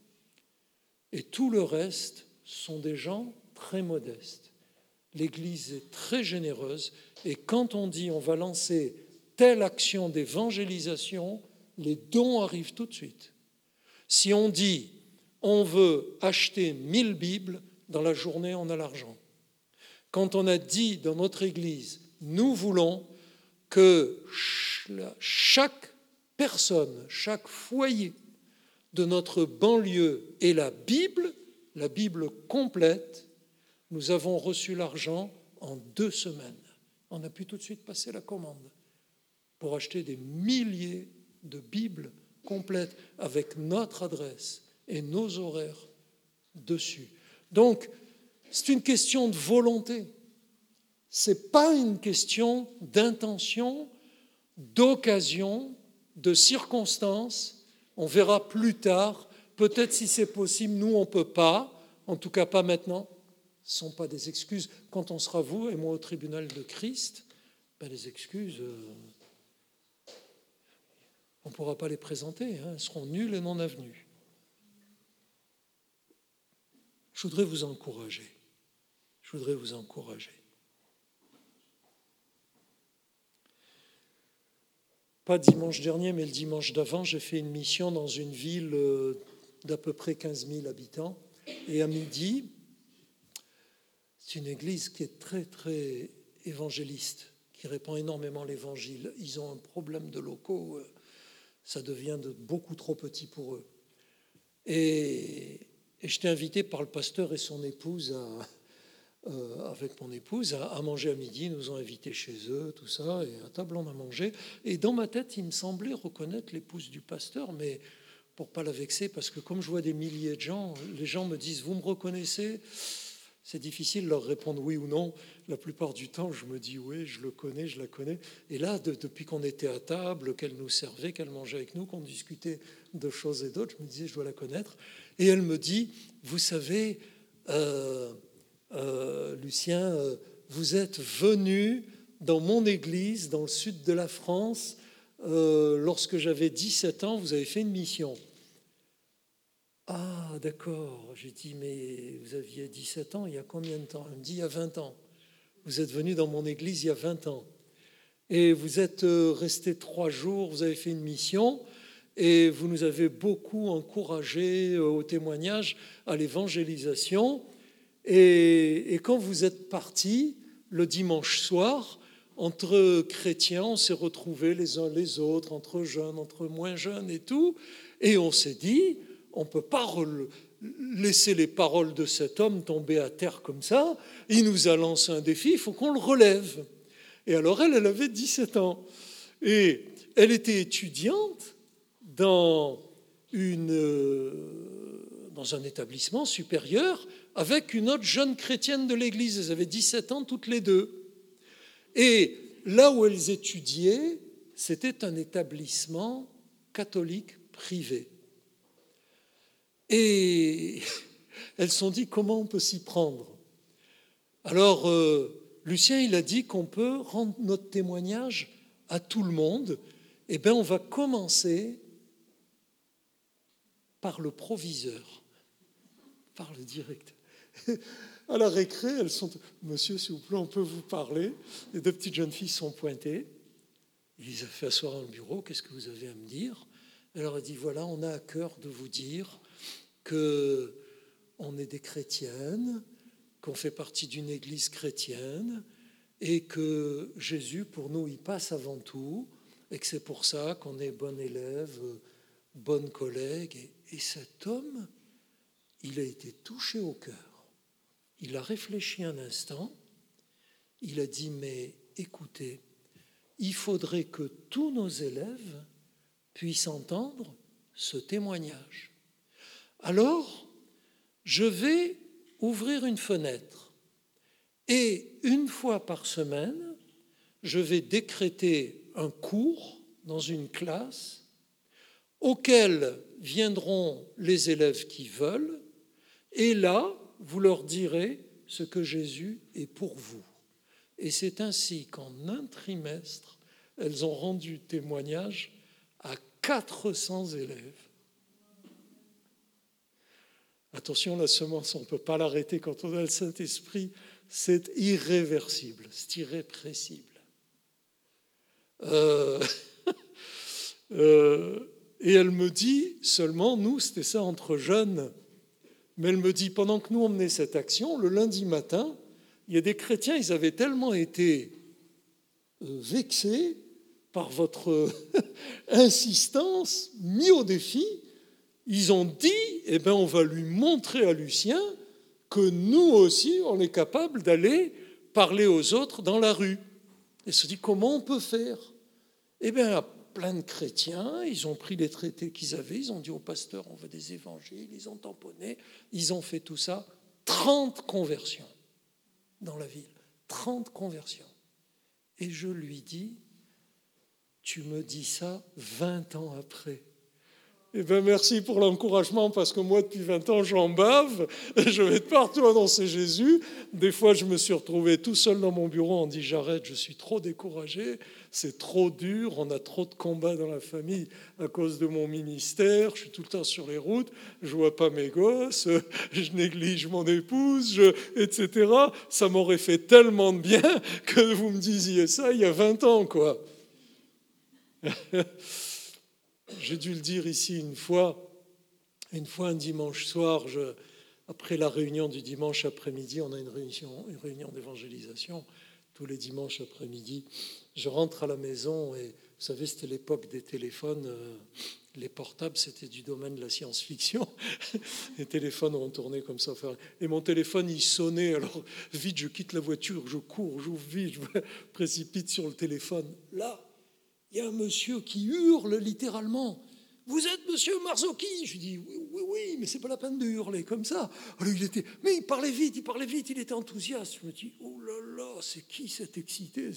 Et tout le reste sont des gens très modestes. L'Église est très généreuse et quand on dit on va lancer telle action d'évangélisation, les dons arrivent tout de suite. Si on dit on veut acheter 1000 Bibles, dans la journée on a l'argent. Quand on a dit dans notre Église nous voulons que chaque personne, chaque foyer de notre banlieue ait la Bible, la Bible complète, nous avons reçu l'argent en deux semaines. On a pu tout de suite passer la commande pour acheter des milliers de Bibles complètes avec notre adresse et nos horaires dessus. Donc, c'est une question de volonté. Ce n'est pas une question d'intention, d'occasion, de circonstance. On verra plus tard. Peut-être si c'est possible, nous, on ne peut pas. En tout cas, pas maintenant. Ce ne sont pas des excuses. Quand on sera, vous et moi, au tribunal de Christ, ben, les excuses, euh, on ne pourra pas les présenter. Hein. Elles seront nulles et non avenues. Je voudrais vous encourager. Je voudrais vous encourager. Pas dimanche dernier, mais le dimanche d'avant, j'ai fait une mission dans une ville euh, d'à peu près 15 000 habitants. Et à midi, c'est une église qui est très, très évangéliste, qui répand énormément l'évangile. Ils ont un problème de locaux, euh, ça devient de beaucoup trop petit pour eux. Et, et j'étais invité par le pasteur et son épouse euh, avec mon épouse à, manger à midi. Ils nous ont invités chez eux, tout ça, et à table on a mangé. Et dans ma tête, il me semblait reconnaître l'épouse du pasteur, mais pour pas la vexer, parce que comme je vois des milliers de gens, les gens me disent Vous me reconnaissez? C'est difficile de leur répondre oui ou non. La plupart du temps, je me dis oui, je le connais, je la connais. Et là, depuis qu'on était à table, qu'elle nous servait, qu'elle mangeait avec nous, qu'on discutait de choses et d'autres, je me disais, je dois la connaître. Et elle me dit, vous savez, euh, euh, Lucien, euh, vous êtes venu dans mon église, dans le sud de la France, lorsque j'avais 17 ans, vous avez fait une mission. Ah, d'accord. J'ai dit, mais vous aviez 17 ans, il y a combien de temps? Elle me dit, il y a 20 ans. Vous êtes venu dans mon église il y a 20 ans. Et vous êtes resté trois jours, vous avez fait une mission, et vous nous avez beaucoup encouragé au témoignage, à l'évangélisation. Et, quand vous êtes partis le dimanche soir, entre chrétiens, on s'est retrouvés les uns les autres, entre jeunes, entre moins jeunes et tout, et on s'est dit, on ne peut pas laisser les paroles de cet homme tomber à terre comme ça, il nous a lancé un défi, il faut qu'on le relève. Et alors elle, elle avait 17 ans, et elle était étudiante dans, une, euh, dans un établissement supérieur avec une autre jeune chrétienne de l'Église. Elles avaient 17 ans toutes les deux. Et là où elles étudiaient, c'était un établissement catholique privé. Et elles se sont dit comment on peut s'y prendre? Alors, euh, Lucien, il a dit qu'on peut rendre notre témoignage à tout le monde. Eh bien, on va commencer par le proviseur, par le directeur. À la récré, elles sont Monsieur, s'il vous plaît, on peut vous parler. Les deux petites jeunes filles sont pointées. Il les a fait asseoir dans le bureau. Qu'est-ce que vous avez à me dire? Elle leur a dit voilà, on a à cœur de vous dire que on est des chrétiennes, qu'on fait partie d'une église chrétienne et que Jésus, pour nous, il passe avant tout et que c'est pour ça qu'on est bon élève, bonne collègue. et cet homme, il a été touché au cœur. Il a réfléchi un instant. Il a dit, mais écoutez, il faudrait que tous nos élèves puissent entendre ce témoignage. Alors, je vais ouvrir une fenêtre et une fois par semaine, je vais décréter un cours dans une classe auquel viendront les élèves qui veulent et là, vous leur direz ce que Jésus est pour vous. Et c'est ainsi qu'en un trimestre, elles ont rendu témoignage à 400 élèves. Attention, la semence, on ne peut pas l'arrêter quand on a le Saint-Esprit. C'est irréversible, c'est irrépressible. Euh, euh, et elle me dit, seulement, nous, c'était ça entre jeunes, mais elle me dit, pendant que nous on cette action, le lundi matin, il y a des chrétiens, ils avaient tellement été euh, vexés par votre insistance, mis au défi, ils ont dit, eh bien, on va lui montrer à Lucien que nous aussi, on est capable d'aller parler aux autres dans la rue. Et se dit, comment on peut faire? Eh bien, plein de chrétiens, ils ont pris les traités qu'ils avaient, ils ont dit au pasteur, on veut des évangiles, ils ont tamponné, ils ont fait tout ça. 30 conversions dans la ville. 30 conversions. Et je lui dis, tu me dis ça 20 ans après. Eh bien, merci pour l'encouragement, parce que moi, depuis 20 ans, j'en bave. Je vais partout annoncer Jésus. Des fois, je me suis retrouvé tout seul dans mon bureau. On dit J'arrête, je suis trop découragé. C'est trop dur. On a trop de combats dans la famille à cause de mon ministère. Je suis tout le temps sur les routes. Je vois pas mes gosses. Je néglige mon épouse, etc. Ça m'aurait fait tellement de bien que vous me disiez ça il y a 20 ans, quoi. J'ai dû le dire ici une fois, une fois un dimanche soir, après la réunion du dimanche après-midi, on a une réunion, une réunion d'évangélisation tous les dimanches après-midi. Je rentre à la maison et vous savez, c'était l'époque des téléphones. Euh, les portables, c'était du domaine de la science-fiction. Les téléphones ont tourné comme ça. Et mon téléphone, il sonnait. Alors, vite, je quitte la voiture, je cours, j'ouvre vite, je me précipite sur le téléphone. Là, il y a un monsieur qui hurle littéralement. Vous êtes monsieur Marzocchi? Je dis oui, oui, oui, mais c'est pas la peine de hurler comme ça. Alors il était, mais il parlait vite, il parlait vite, il était enthousiaste. Je me dis, oh là là, c'est qui cet excité?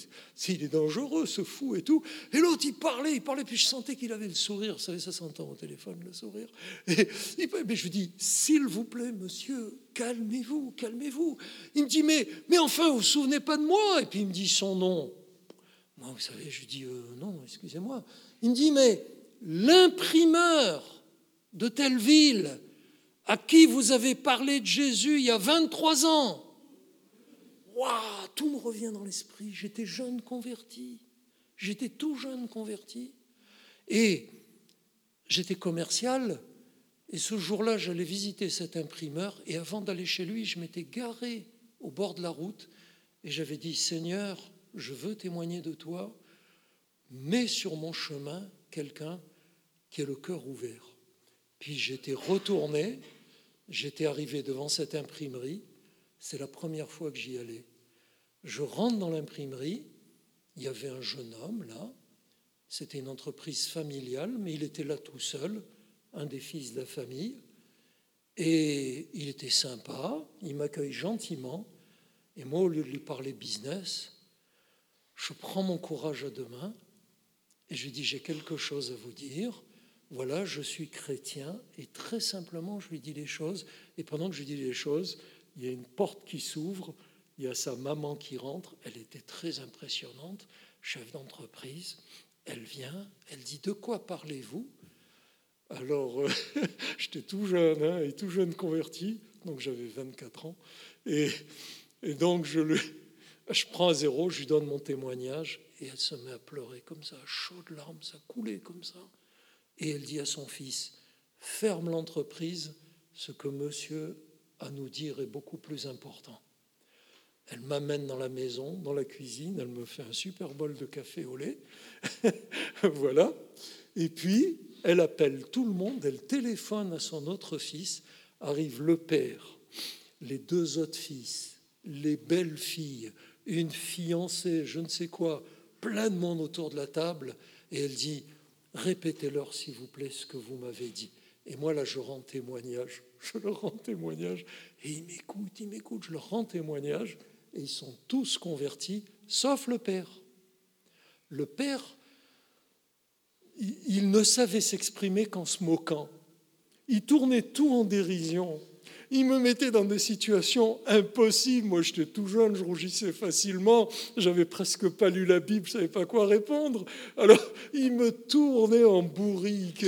Il est dangereux, ce fou et tout. Et l'autre, il parlait, il parlait, puis je sentais qu'il avait le sourire. Vous savez, ça s'entend au téléphone, le sourire. Et, mais je lui dis, s'il vous plaît, monsieur, calmez-vous, calmez-vous. Il me dit, mais, mais enfin, vous vous souvenez pas de moi? Et puis il me dit son nom. Vous savez, je dis euh, non, excusez-moi. Il me dit mais l'imprimeur de telle ville à qui vous avez parlé de Jésus il y a 23 ans, waouh, tout me revient dans l'esprit. J'étais jeune converti, j'étais tout jeune converti, et j'étais commercial. Et ce jour-là, j'allais visiter cet imprimeur, et avant d'aller chez lui, je m'étais garé au bord de la route, et j'avais dit Seigneur, je veux témoigner de toi, mets sur mon chemin quelqu'un qui ait le cœur ouvert. Puis j'étais retourné, j'étais arrivé devant cette imprimerie, c'est la première fois que j'y allais. Je rentre dans l'imprimerie, il y avait un jeune homme là, c'était une entreprise familiale, mais il était là tout seul, un des fils de la famille, et il était sympa, il m'accueille gentiment, et moi, au lieu de lui parler business, je prends mon courage à deux mains et je dis j'ai quelque chose à vous dire. Voilà, je suis chrétien et très simplement je lui dis les choses. Et pendant que je lui dis les choses, il y a une porte qui s'ouvre, il y a sa maman qui rentre. Elle était très impressionnante, chef d'entreprise. Elle vient, elle dit de quoi parlez-vous? Alors, euh, j'étais tout jeune hein, et tout jeune converti, donc j'avais 24 ans. Et, et donc je le, je prends à zéro, je lui donne mon témoignage et elle se met à pleurer comme ça, chaude larmes, ça coulait comme ça. Et elle dit à son fils, ferme l'entreprise, ce que monsieur a à nous dire est beaucoup plus important. Elle m'amène dans la maison, dans la cuisine, elle me fait un super bol de café au lait. voilà. Et puis, elle appelle tout le monde, elle téléphone à son autre fils, arrive le père, les deux autres fils, les belles filles, une fiancée, je ne sais quoi, plein de monde autour de la table, et elle dit, répétez-leur s'il vous plaît ce que vous m'avez dit. Et moi là, je rends témoignage, je leur rends témoignage, et ils m'écoutent, ils m'écoutent, je leur rends témoignage, et ils sont tous convertis, sauf le père. Le père, il ne savait s'exprimer qu'en se moquant. Il tournait tout en dérision. Il me mettait dans des situations impossibles. Moi, j'étais tout jeune, je rougissais facilement, j'avais presque pas lu la Bible, je savais pas quoi répondre. Alors, il me tournait en bourrique.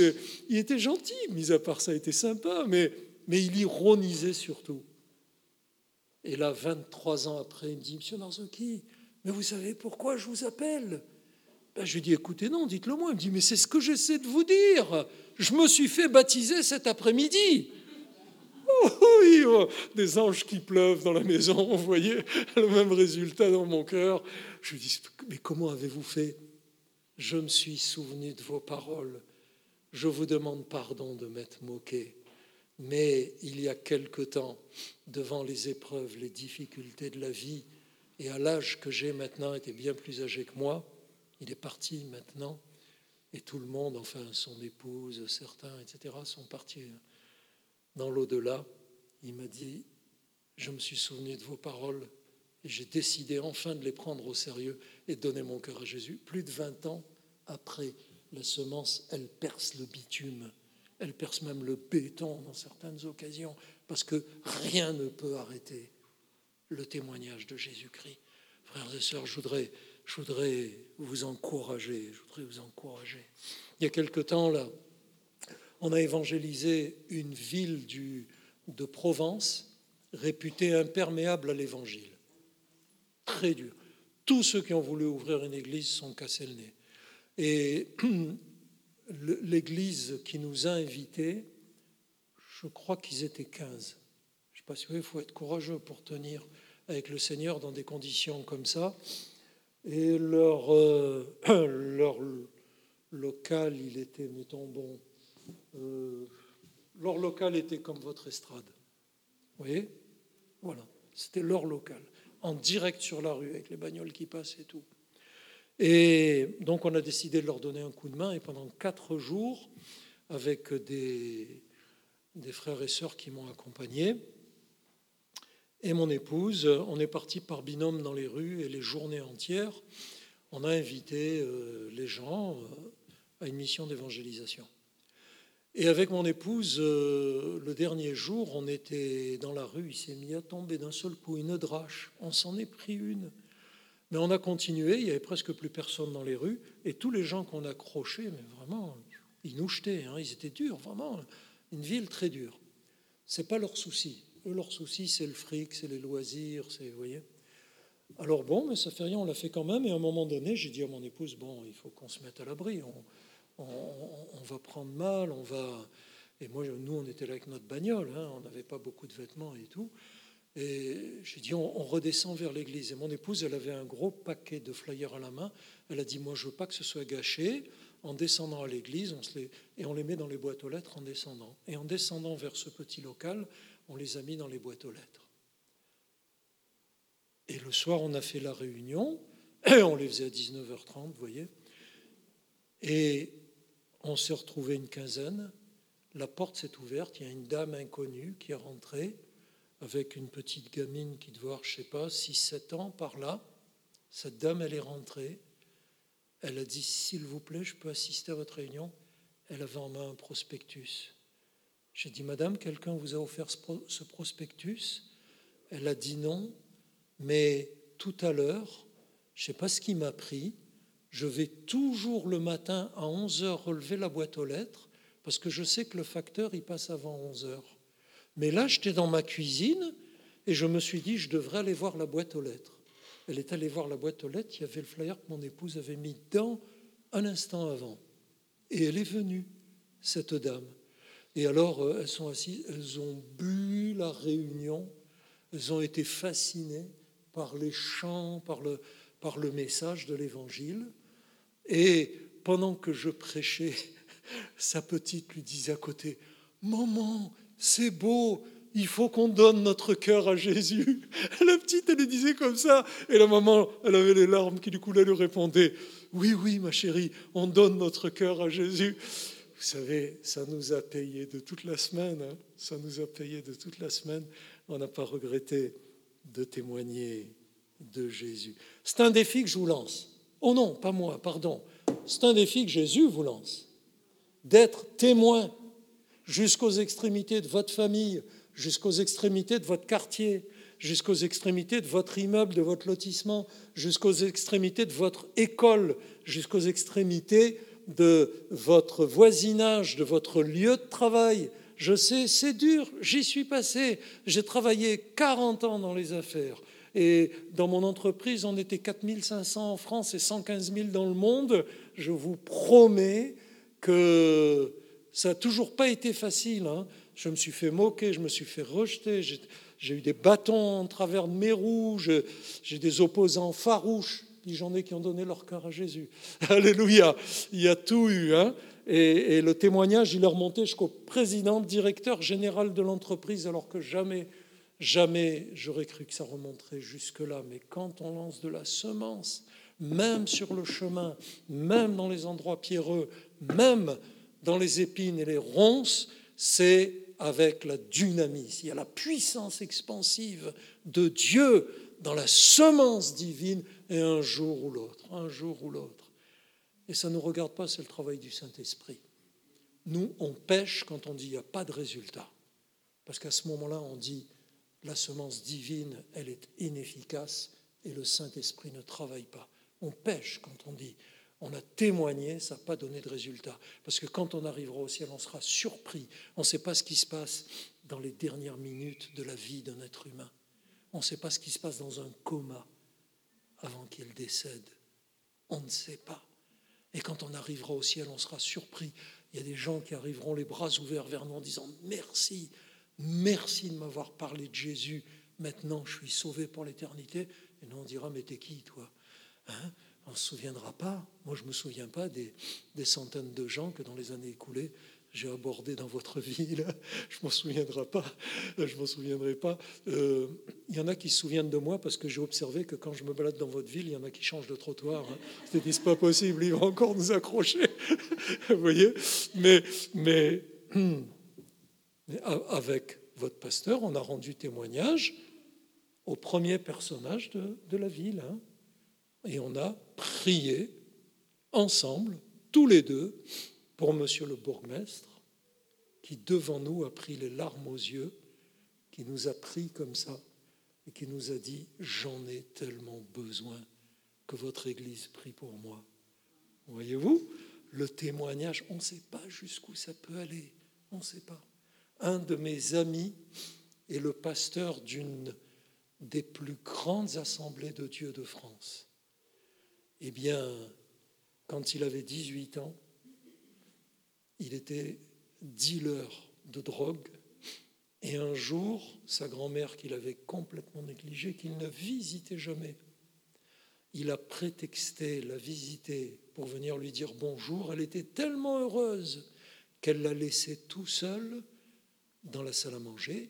Il était gentil, mis à part ça, il était sympa, mais mais il ironisait surtout. Et là, 23 ans après, il me dit, Monsieur Marzocchi, mais vous savez pourquoi je vous appelle? Ben, Je lui dis, écoutez, non, dites-le moi. Il me dit, mais c'est ce que j'essaie de vous dire. Je me suis fait baptiser cet après-midi. Oh, oui, oh, des anges qui pleuvent dans la maison, vous voyez le même résultat dans mon cœur. Je lui dis, mais comment avez-vous fait? Je me suis souvenu de vos paroles. Je vous demande pardon de m'être moqué. Mais il y a quelque temps, devant les épreuves, les difficultés de la vie, et à l'âge que j'ai maintenant, était bien plus âgé que moi, il est parti maintenant, et tout le monde, enfin son épouse, certains, etc., sont partis dans l'au-delà. Il m'a dit, je me suis souvenu de vos paroles, et j'ai décidé enfin de les prendre au sérieux et de donner mon cœur à Jésus. Plus de 20 ans après, la semence, elle perce le bitume elle perce même le béton dans certaines occasions, parce que rien ne peut arrêter le témoignage de Jésus-Christ. Frères et sœurs, je voudrais, je voudrais vous encourager, je voudrais vous encourager. Il y a quelque temps, là, on a évangélisé une ville de Provence réputée imperméable à l'évangile. Très dur. Tous ceux qui ont voulu ouvrir une église sont cassés le nez. Et l'Église qui nous a invités, je crois qu'ils étaient 15. Je ne sais pas si il faut être courageux pour tenir avec le Seigneur dans des conditions comme ça. Et leur, euh, leur local, il était, mettons, bon, euh, leur local était comme votre estrade. Vous voyez? Voilà, c'était leur local, en direct sur la rue, avec les bagnoles qui passent et tout. Et donc on a décidé de leur donner un coup de main et pendant quatre jours, avec des, des frères et sœurs qui m'ont accompagné, et mon épouse, on est parti par binôme dans les rues et les journées entières, on a invité euh, les gens euh, à une mission d'évangélisation. Et avec mon épouse, euh, le dernier jour, on était dans la rue, il s'est mis à tomber d'un seul coup une drache, on s'en est pris une. Mais on a continué, il n'y avait presque plus personne dans les rues, et tous les gens qu'on accrochait, mais vraiment, ils nous jetaient, hein, ils étaient durs, vraiment, une ville très dure. C'est pas leur souci. Eux, leur souci, c'est le fric, c'est les loisirs, c'est, vous voyez. Alors bon, mais ça fait rien, on l'a fait quand même, et à un moment donné, j'ai dit à mon épouse, bon, il faut qu'on se mette à l'abri, on, va prendre mal, on va... Et moi, nous, on était là avec notre bagnole, hein, on n'avait pas beaucoup de vêtements et tout. Et j'ai dit, on, redescend vers l'église. Et mon épouse, elle avait un gros paquet de flyers à la main. Elle a dit, moi, je veux pas que ce soit gâché. En descendant à l'église, on se les, et on les met dans les boîtes aux lettres en descendant. Et en descendant vers ce petit local, on les a mis dans les boîtes aux lettres. Et le soir, on a fait la réunion. on les faisait à 19h30, vous voyez. Et on s'est retrouvé une quinzaine. La porte s'est ouverte. Il y a une dame inconnue qui est rentrée avec une petite gamine qui avoir, je sais pas, 6-7 ans par là. Cette dame, elle est rentrée. Elle a dit, s'il vous plaît, je peux assister à votre réunion. Elle avait en main un prospectus. J'ai dit, Madame, quelqu'un vous a offert ce prospectus? Elle a dit non, mais tout à l'heure, je ne sais pas ce qui m'a pris, je vais toujours le matin à 11 heures relever la boîte aux lettres, parce que je sais que le facteur, il passe avant 11 heures. Mais là, j'étais dans ma cuisine et je me suis dit, je devrais aller voir la boîte aux lettres. Elle est allée voir la boîte aux lettres, il y avait le flyer que mon épouse avait mis dedans un instant avant. Et elle est venue, cette dame. Et alors, euh, elles sont assises, elles ont bu la réunion, elles ont été fascinées par les chants, par le, par le message de l'Évangile. Et pendant que je prêchais, sa petite lui disait à côté, Maman, c'est beau, il faut qu'on donne notre cœur à Jésus. La petite, elle le disait comme ça, et la maman, elle avait les larmes qui lui coulaient, lui répondait, oui, oui, ma chérie, on donne notre cœur à Jésus. Vous savez, ça nous a payé de toute la semaine, hein. ça nous a payé de toute la semaine. On n'a pas regretté de témoigner de Jésus. C'est un défi que je vous lance. Oh non, pas moi, pardon. C'est un défi que Jésus vous lance. D'être témoin jusqu'aux extrémités de votre famille, jusqu'aux extrémités de votre quartier, jusqu'aux extrémités de votre immeuble, de votre lotissement, jusqu'aux extrémités de votre école, jusqu'aux extrémités de votre voisinage, de votre lieu de travail, je sais, c'est dur, j'y suis passé. J'ai travaillé 40 ans dans les affaires. Et dans mon entreprise, on était 4500 en France et 115 000 dans le monde. Je vous promets que ça n'a toujours pas été facile. Hein. Je me suis fait moquer, je me suis fait rejeter. J'ai eu des bâtons en travers de mes roues. J'ai des opposants farouches. J'en ai qui ont donné leur cœur à Jésus. Alléluia. Il y a tout eu. Hein. Et, et, le témoignage, il est remonté jusqu'au président, directeur général de l'entreprise, alors que jamais Jamais j'aurais cru que ça remonterait jusque-là, mais quand on lance de la semence, même sur le chemin, même dans les endroits pierreux, même dans les épines et les ronces, c'est avec la dynamis. Il y a la puissance expansive de Dieu dans la semence divine, et un jour ou l'autre, un jour ou l'autre. Et ça ne nous regarde pas, c'est le travail du Saint-Esprit. Nous, on pêche quand on dit il n'y a pas de résultat. Parce qu'à ce moment-là, on dit la semence divine, elle est inefficace et le Saint-Esprit ne travaille pas. On pêche quand on dit on a témoigné, ça n'a pas donné de résultat. Parce que quand on arrivera au ciel, on sera surpris. On ne sait pas ce qui se passe dans les dernières minutes de la vie d'un être humain. On ne sait pas ce qui se passe dans un coma avant qu'il décède. On ne sait pas. Et quand on arrivera au ciel, on sera surpris. Il y a des gens qui arriveront les bras ouverts vers nous en disant Merci, Merci de m'avoir parlé de Jésus. Maintenant, je suis sauvé pour l'éternité. Et nous, on dira, mais t'es qui, toi? Hein? On ne se souviendra pas. Moi, je ne me souviens pas des, centaines de gens que dans les années écoulées, j'ai abordé dans votre vie. Je ne m'en souviendrai pas. Je m'en souviendrai pas. Euh, il y en a qui se souviennent de moi parce que j'ai observé que quand je me balade dans votre ville, il y en a qui changent de trottoir. Hein. C'est c'est pas possible, ils vont encore nous accrocher. Vous voyez? Mais, mais avec votre pasteur, on a rendu témoignage au premier personnage de, la ville. Hein. et on a prié ensemble, tous les deux, pour monsieur le bourgmestre, qui devant nous a pris les larmes aux yeux, qui nous a pris comme ça et qui nous a dit J'en ai tellement besoin que votre Église prie pour moi. Voyez-vous, le témoignage, on ne sait pas jusqu'où ça peut aller, on ne sait pas un de mes amis est le pasteur d'une des plus grandes assemblées de Dieu de France. Eh bien, quand il avait 18 ans, il était dealer de drogue et un jour, sa grand-mère qu'il avait complètement négligée, qu'il ne visitait jamais, il a prétexté la visiter pour venir lui dire bonjour. Elle était tellement heureuse qu'elle l'a laissé tout seul dans la salle à manger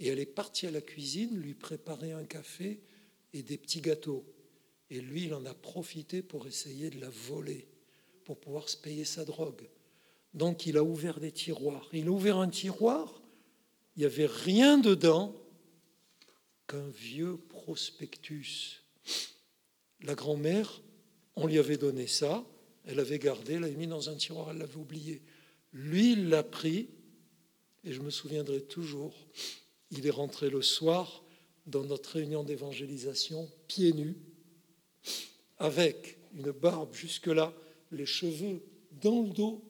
et elle est partie à la cuisine lui préparer un café et des petits gâteaux. Et lui, il en a profité pour essayer de la voler, pour pouvoir se payer sa drogue. Donc il a ouvert des tiroirs. Il a ouvert un tiroir, il n'y avait rien dedans qu'un vieux prospectus. La grand-mère, on lui avait donné ça, elle avait gardé, elle l'avait mis dans un tiroir, elle l'avait oublié. Lui, il l'a pris, et je me souviendrai toujours, il est rentré le soir dans notre réunion d'évangélisation, pieds nus, avec une barbe jusque-là, les cheveux dans le dos,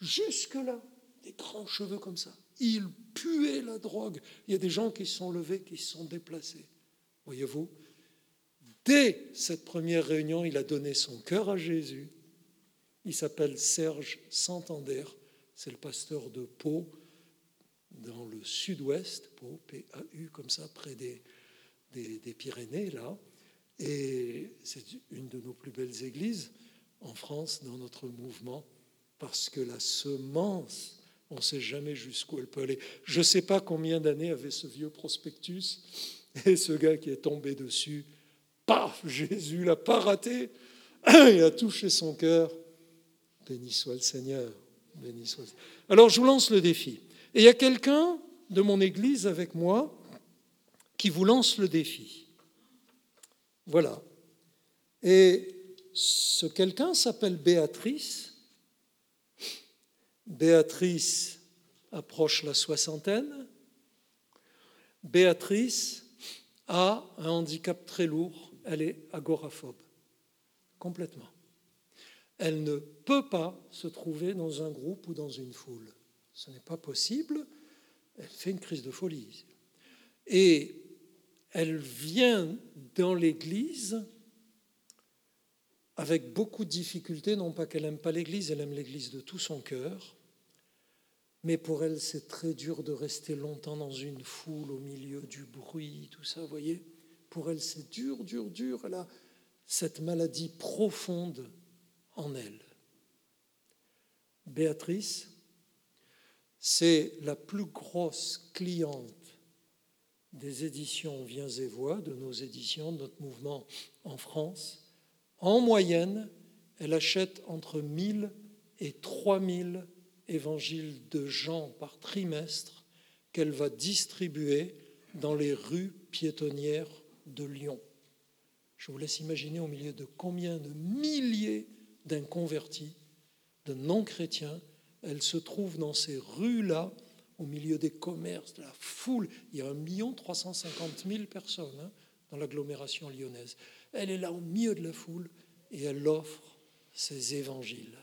jusque-là, des grands cheveux comme ça. Il puait la drogue. Il y a des gens qui se sont levés, qui se sont déplacés. Voyez-vous Dès cette première réunion, il a donné son cœur à Jésus. Il s'appelle Serge Santander. C'est le pasteur de Pau, dans le sud-ouest, Pau, P-A-U, comme ça, près des, des, Pyrénées, là. Et c'est une de nos plus belles églises en France dans notre mouvement, parce que la semence, on ne sait jamais jusqu'où elle peut aller. Je ne sais pas combien d'années avait ce vieux prospectus, et ce gars qui est tombé dessus, paf, Jésus l'a pas raté, il a touché son cœur. Béni soit le Seigneur. Alors je vous lance le défi. Et il y a quelqu'un de mon église avec moi qui vous lance le défi. Voilà. Et ce quelqu'un s'appelle Béatrice. Béatrice approche la soixantaine. Béatrice a un handicap très lourd. Elle est agoraphobe, complètement elle ne peut pas se trouver dans un groupe ou dans une foule. ce n'est pas possible. Elle fait une crise de folie. Et elle vient dans l'Église avec beaucoup de difficultés, non pas qu'elle n'aime pas l'Église, elle aime l'Église de tout son cœur, mais pour elle c'est très dur de rester longtemps dans une foule au milieu du bruit, tout ça, vous voyez Pour elle c'est dur, dur, dur, elle a cette maladie profonde elle. Béatrice, c'est la plus grosse cliente des éditions Viens et Voix, de nos éditions, de notre mouvement en France. En moyenne, elle achète entre 1000 et 3000 évangiles de Jean par trimestre qu'elle va distribuer dans les rues piétonnières de Lyon. Je vous laisse imaginer au milieu de combien de milliers d'inconvertis, de non-chrétiens, elle se trouve dans ces rues-là au milieu des commerces, de la foule. Il y a 1 350 000 personnes hein, dans l'agglomération lyonnaise. Elle est là au milieu de la foule et elle offre ses évangiles.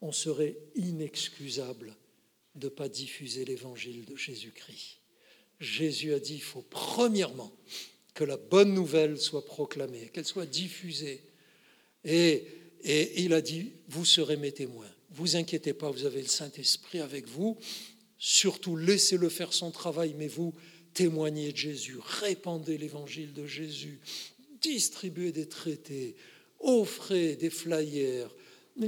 On serait inexcusable de ne pas diffuser l'évangile de Jésus-Christ. Jésus a dit, il faut premièrement que la bonne nouvelle soit proclamée, qu'elle soit diffusée. Et, il a dit, vous serez mes témoins. Vous inquiétez pas, vous avez le Saint-Esprit avec vous. Surtout, laissez-le faire son travail, mais vous témoignez de Jésus, répandez l'évangile de Jésus, distribuez des traités, offrez des flyers,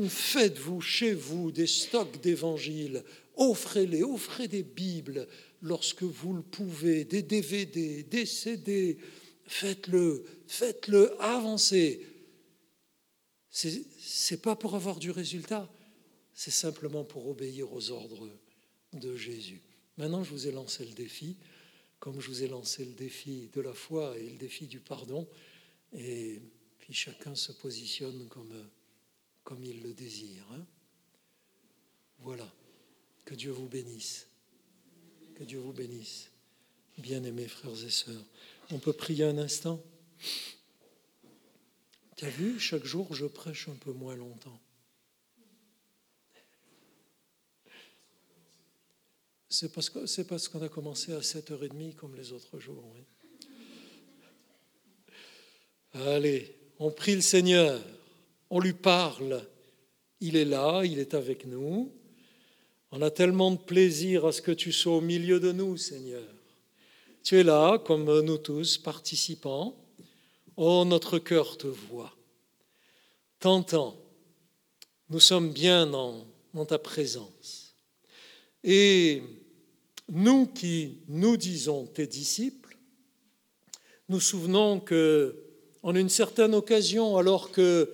faites-vous chez vous des stocks d'évangiles, offrez-les, offrez des Bibles lorsque vous le pouvez, des DVD, des CD, faites-le, faites-le avancer. C'est pas pour avoir du résultat, c'est simplement pour obéir aux ordres de Jésus. Maintenant, je vous ai lancé le défi, comme je vous ai lancé le défi de la foi et le défi du pardon, et puis chacun se positionne comme, comme il le désire. Hein. voilà. Que Dieu vous bénisse. Que Dieu vous bénisse. Bien-aimés frères et sœurs, on peut prier un instant? Tu as vu, chaque jour, je prêche un peu moins longtemps. C'est parce qu'on parce qu'on a commencé à 7h30 comme les autres jours. Allez, on prie le Seigneur, on lui parle. Il est là, il est avec nous. On a tellement de plaisir à ce que tu sois au milieu de nous, Seigneur. Tu es là, comme nous tous, participants. Oh, notre cœur te voit. T'entends. Nous sommes bien dans, ta présence. Et nous qui nous disons tes disciples, nous souvenons que, en une certaine occasion, alors que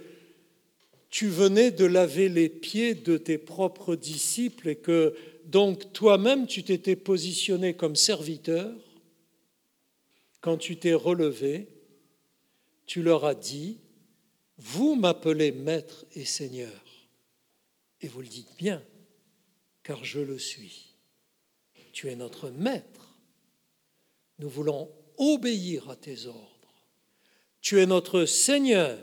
tu venais de laver les pieds de tes propres disciples et que donc toi-même tu t'étais positionné comme serviteur, quand tu t'es relevé, tu leur as dit, vous m'appelez maître et seigneur, et vous le dites bien, car je le suis tu es notre maître. Nous voulons obéir à tes ordres. Tu es notre Seigneur.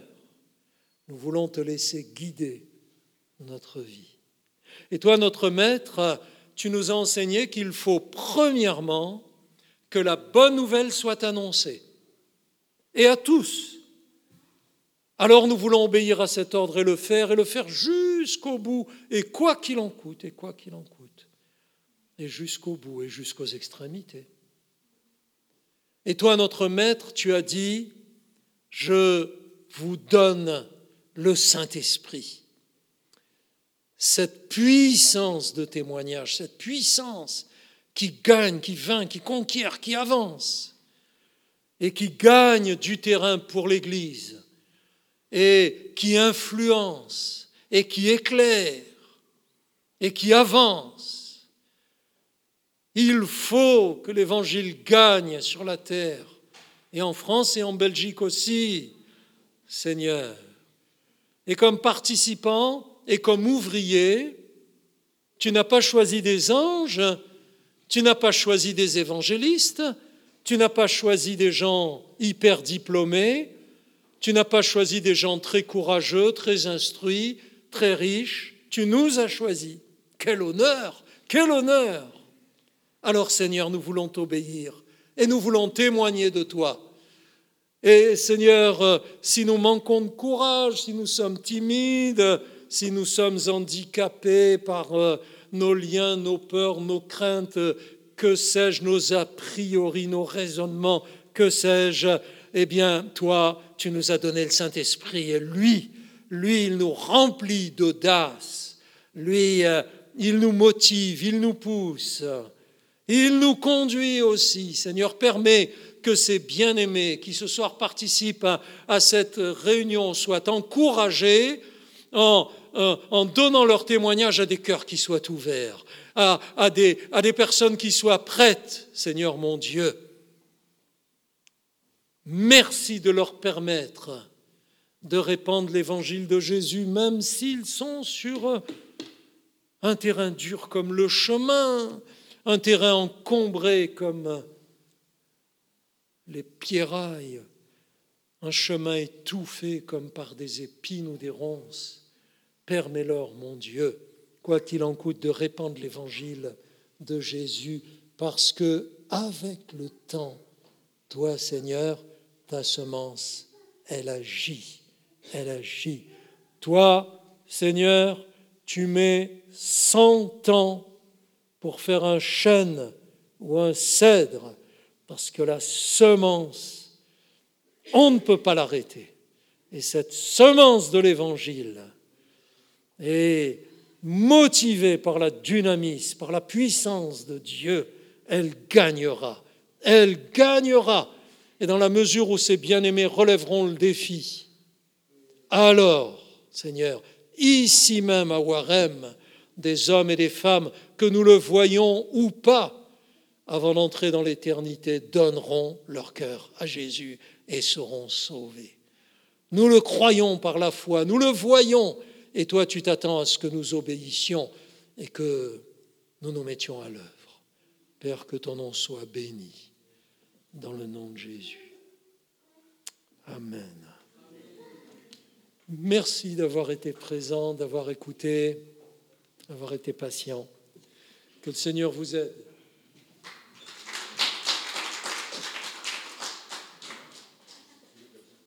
Nous voulons te laisser guider notre vie. Et toi, notre maître, tu nous as enseigné qu'il faut premièrement que la bonne nouvelle soit annoncée. Et à tous. Alors nous voulons obéir à cet ordre et le faire, et le faire jusqu'au bout, et quoi qu'il en coûte, et quoi qu'il en coûte et jusqu'au bout et jusqu'aux extrémités. Et toi, notre Maître, tu as dit, je vous donne le Saint-Esprit. Cette puissance de témoignage, cette puissance qui gagne, qui vainc, qui conquiert, qui avance et qui gagne du terrain pour l'Église et qui influence et qui éclaire et qui avance il faut que l'Évangile gagne sur la terre, et en France et en Belgique aussi, Seigneur. Et comme participant et comme ouvrier, tu n'as pas choisi des anges, tu n'as pas choisi des évangélistes, tu n'as pas choisi des gens hyper diplômés, tu n'as pas choisi des gens très courageux, très instruits, très riches, tu nous as choisis. Quel honneur Quel honneur Alors Seigneur, nous voulons t'obéir et nous voulons témoigner de toi. Et Seigneur, euh, si nous manquons de courage, si nous sommes timides, si nous sommes handicapés par euh, nos liens, nos peurs, nos craintes, que sais-je, nos a priori, nos raisonnements, que sais-je, eh bien, toi, tu nous as donné le Saint-Esprit et lui, lui, il nous remplit d'audace. Lui, euh, il nous motive, il nous pousse. Il nous conduit aussi. Seigneur, permets que ces bien-aimés qui ce soir participent à, cette réunion soient encouragés en, donnant leur témoignage à des cœurs qui soient ouverts, à, des, à des personnes qui soient prêtes, Seigneur mon Dieu. Merci de leur permettre de répandre l'évangile de Jésus, même s'ils sont sur un terrain dur comme le chemin, un terrain encombré comme les pierrailles, un chemin étouffé comme par des épines ou des ronces. Permets-leur, mon Dieu, quoi qu'il en coûte, de répandre l'évangile de Jésus, parce que avec le temps, toi, Seigneur, ta semence, elle agit, elle agit. Toi, Seigneur, tu mets cent ans pour faire un chêne ou un cèdre, parce que la semence, on ne peut pas l'arrêter. Et cette semence de l'Évangile est motivée par la dynamisme, par la puissance de Dieu, elle gagnera. Elle gagnera. Et dans la mesure où ces bien-aimés relèveront le défi, alors, Seigneur, ici même à Warem, des hommes et des femmes, que nous le voyons ou pas, avant d'entrer dans l'éternité, donneront leur cœur à Jésus et seront sauvés. Nous le croyons par la foi, nous le voyons, et toi tu t'attends à ce que nous obéissions et que nous nous mettions à l'œuvre. Père, que ton nom soit béni dans le nom de Jésus. Amen. Merci d'avoir été présent, d'avoir écouté, d'avoir été patient. Que le Seigneur vous aide.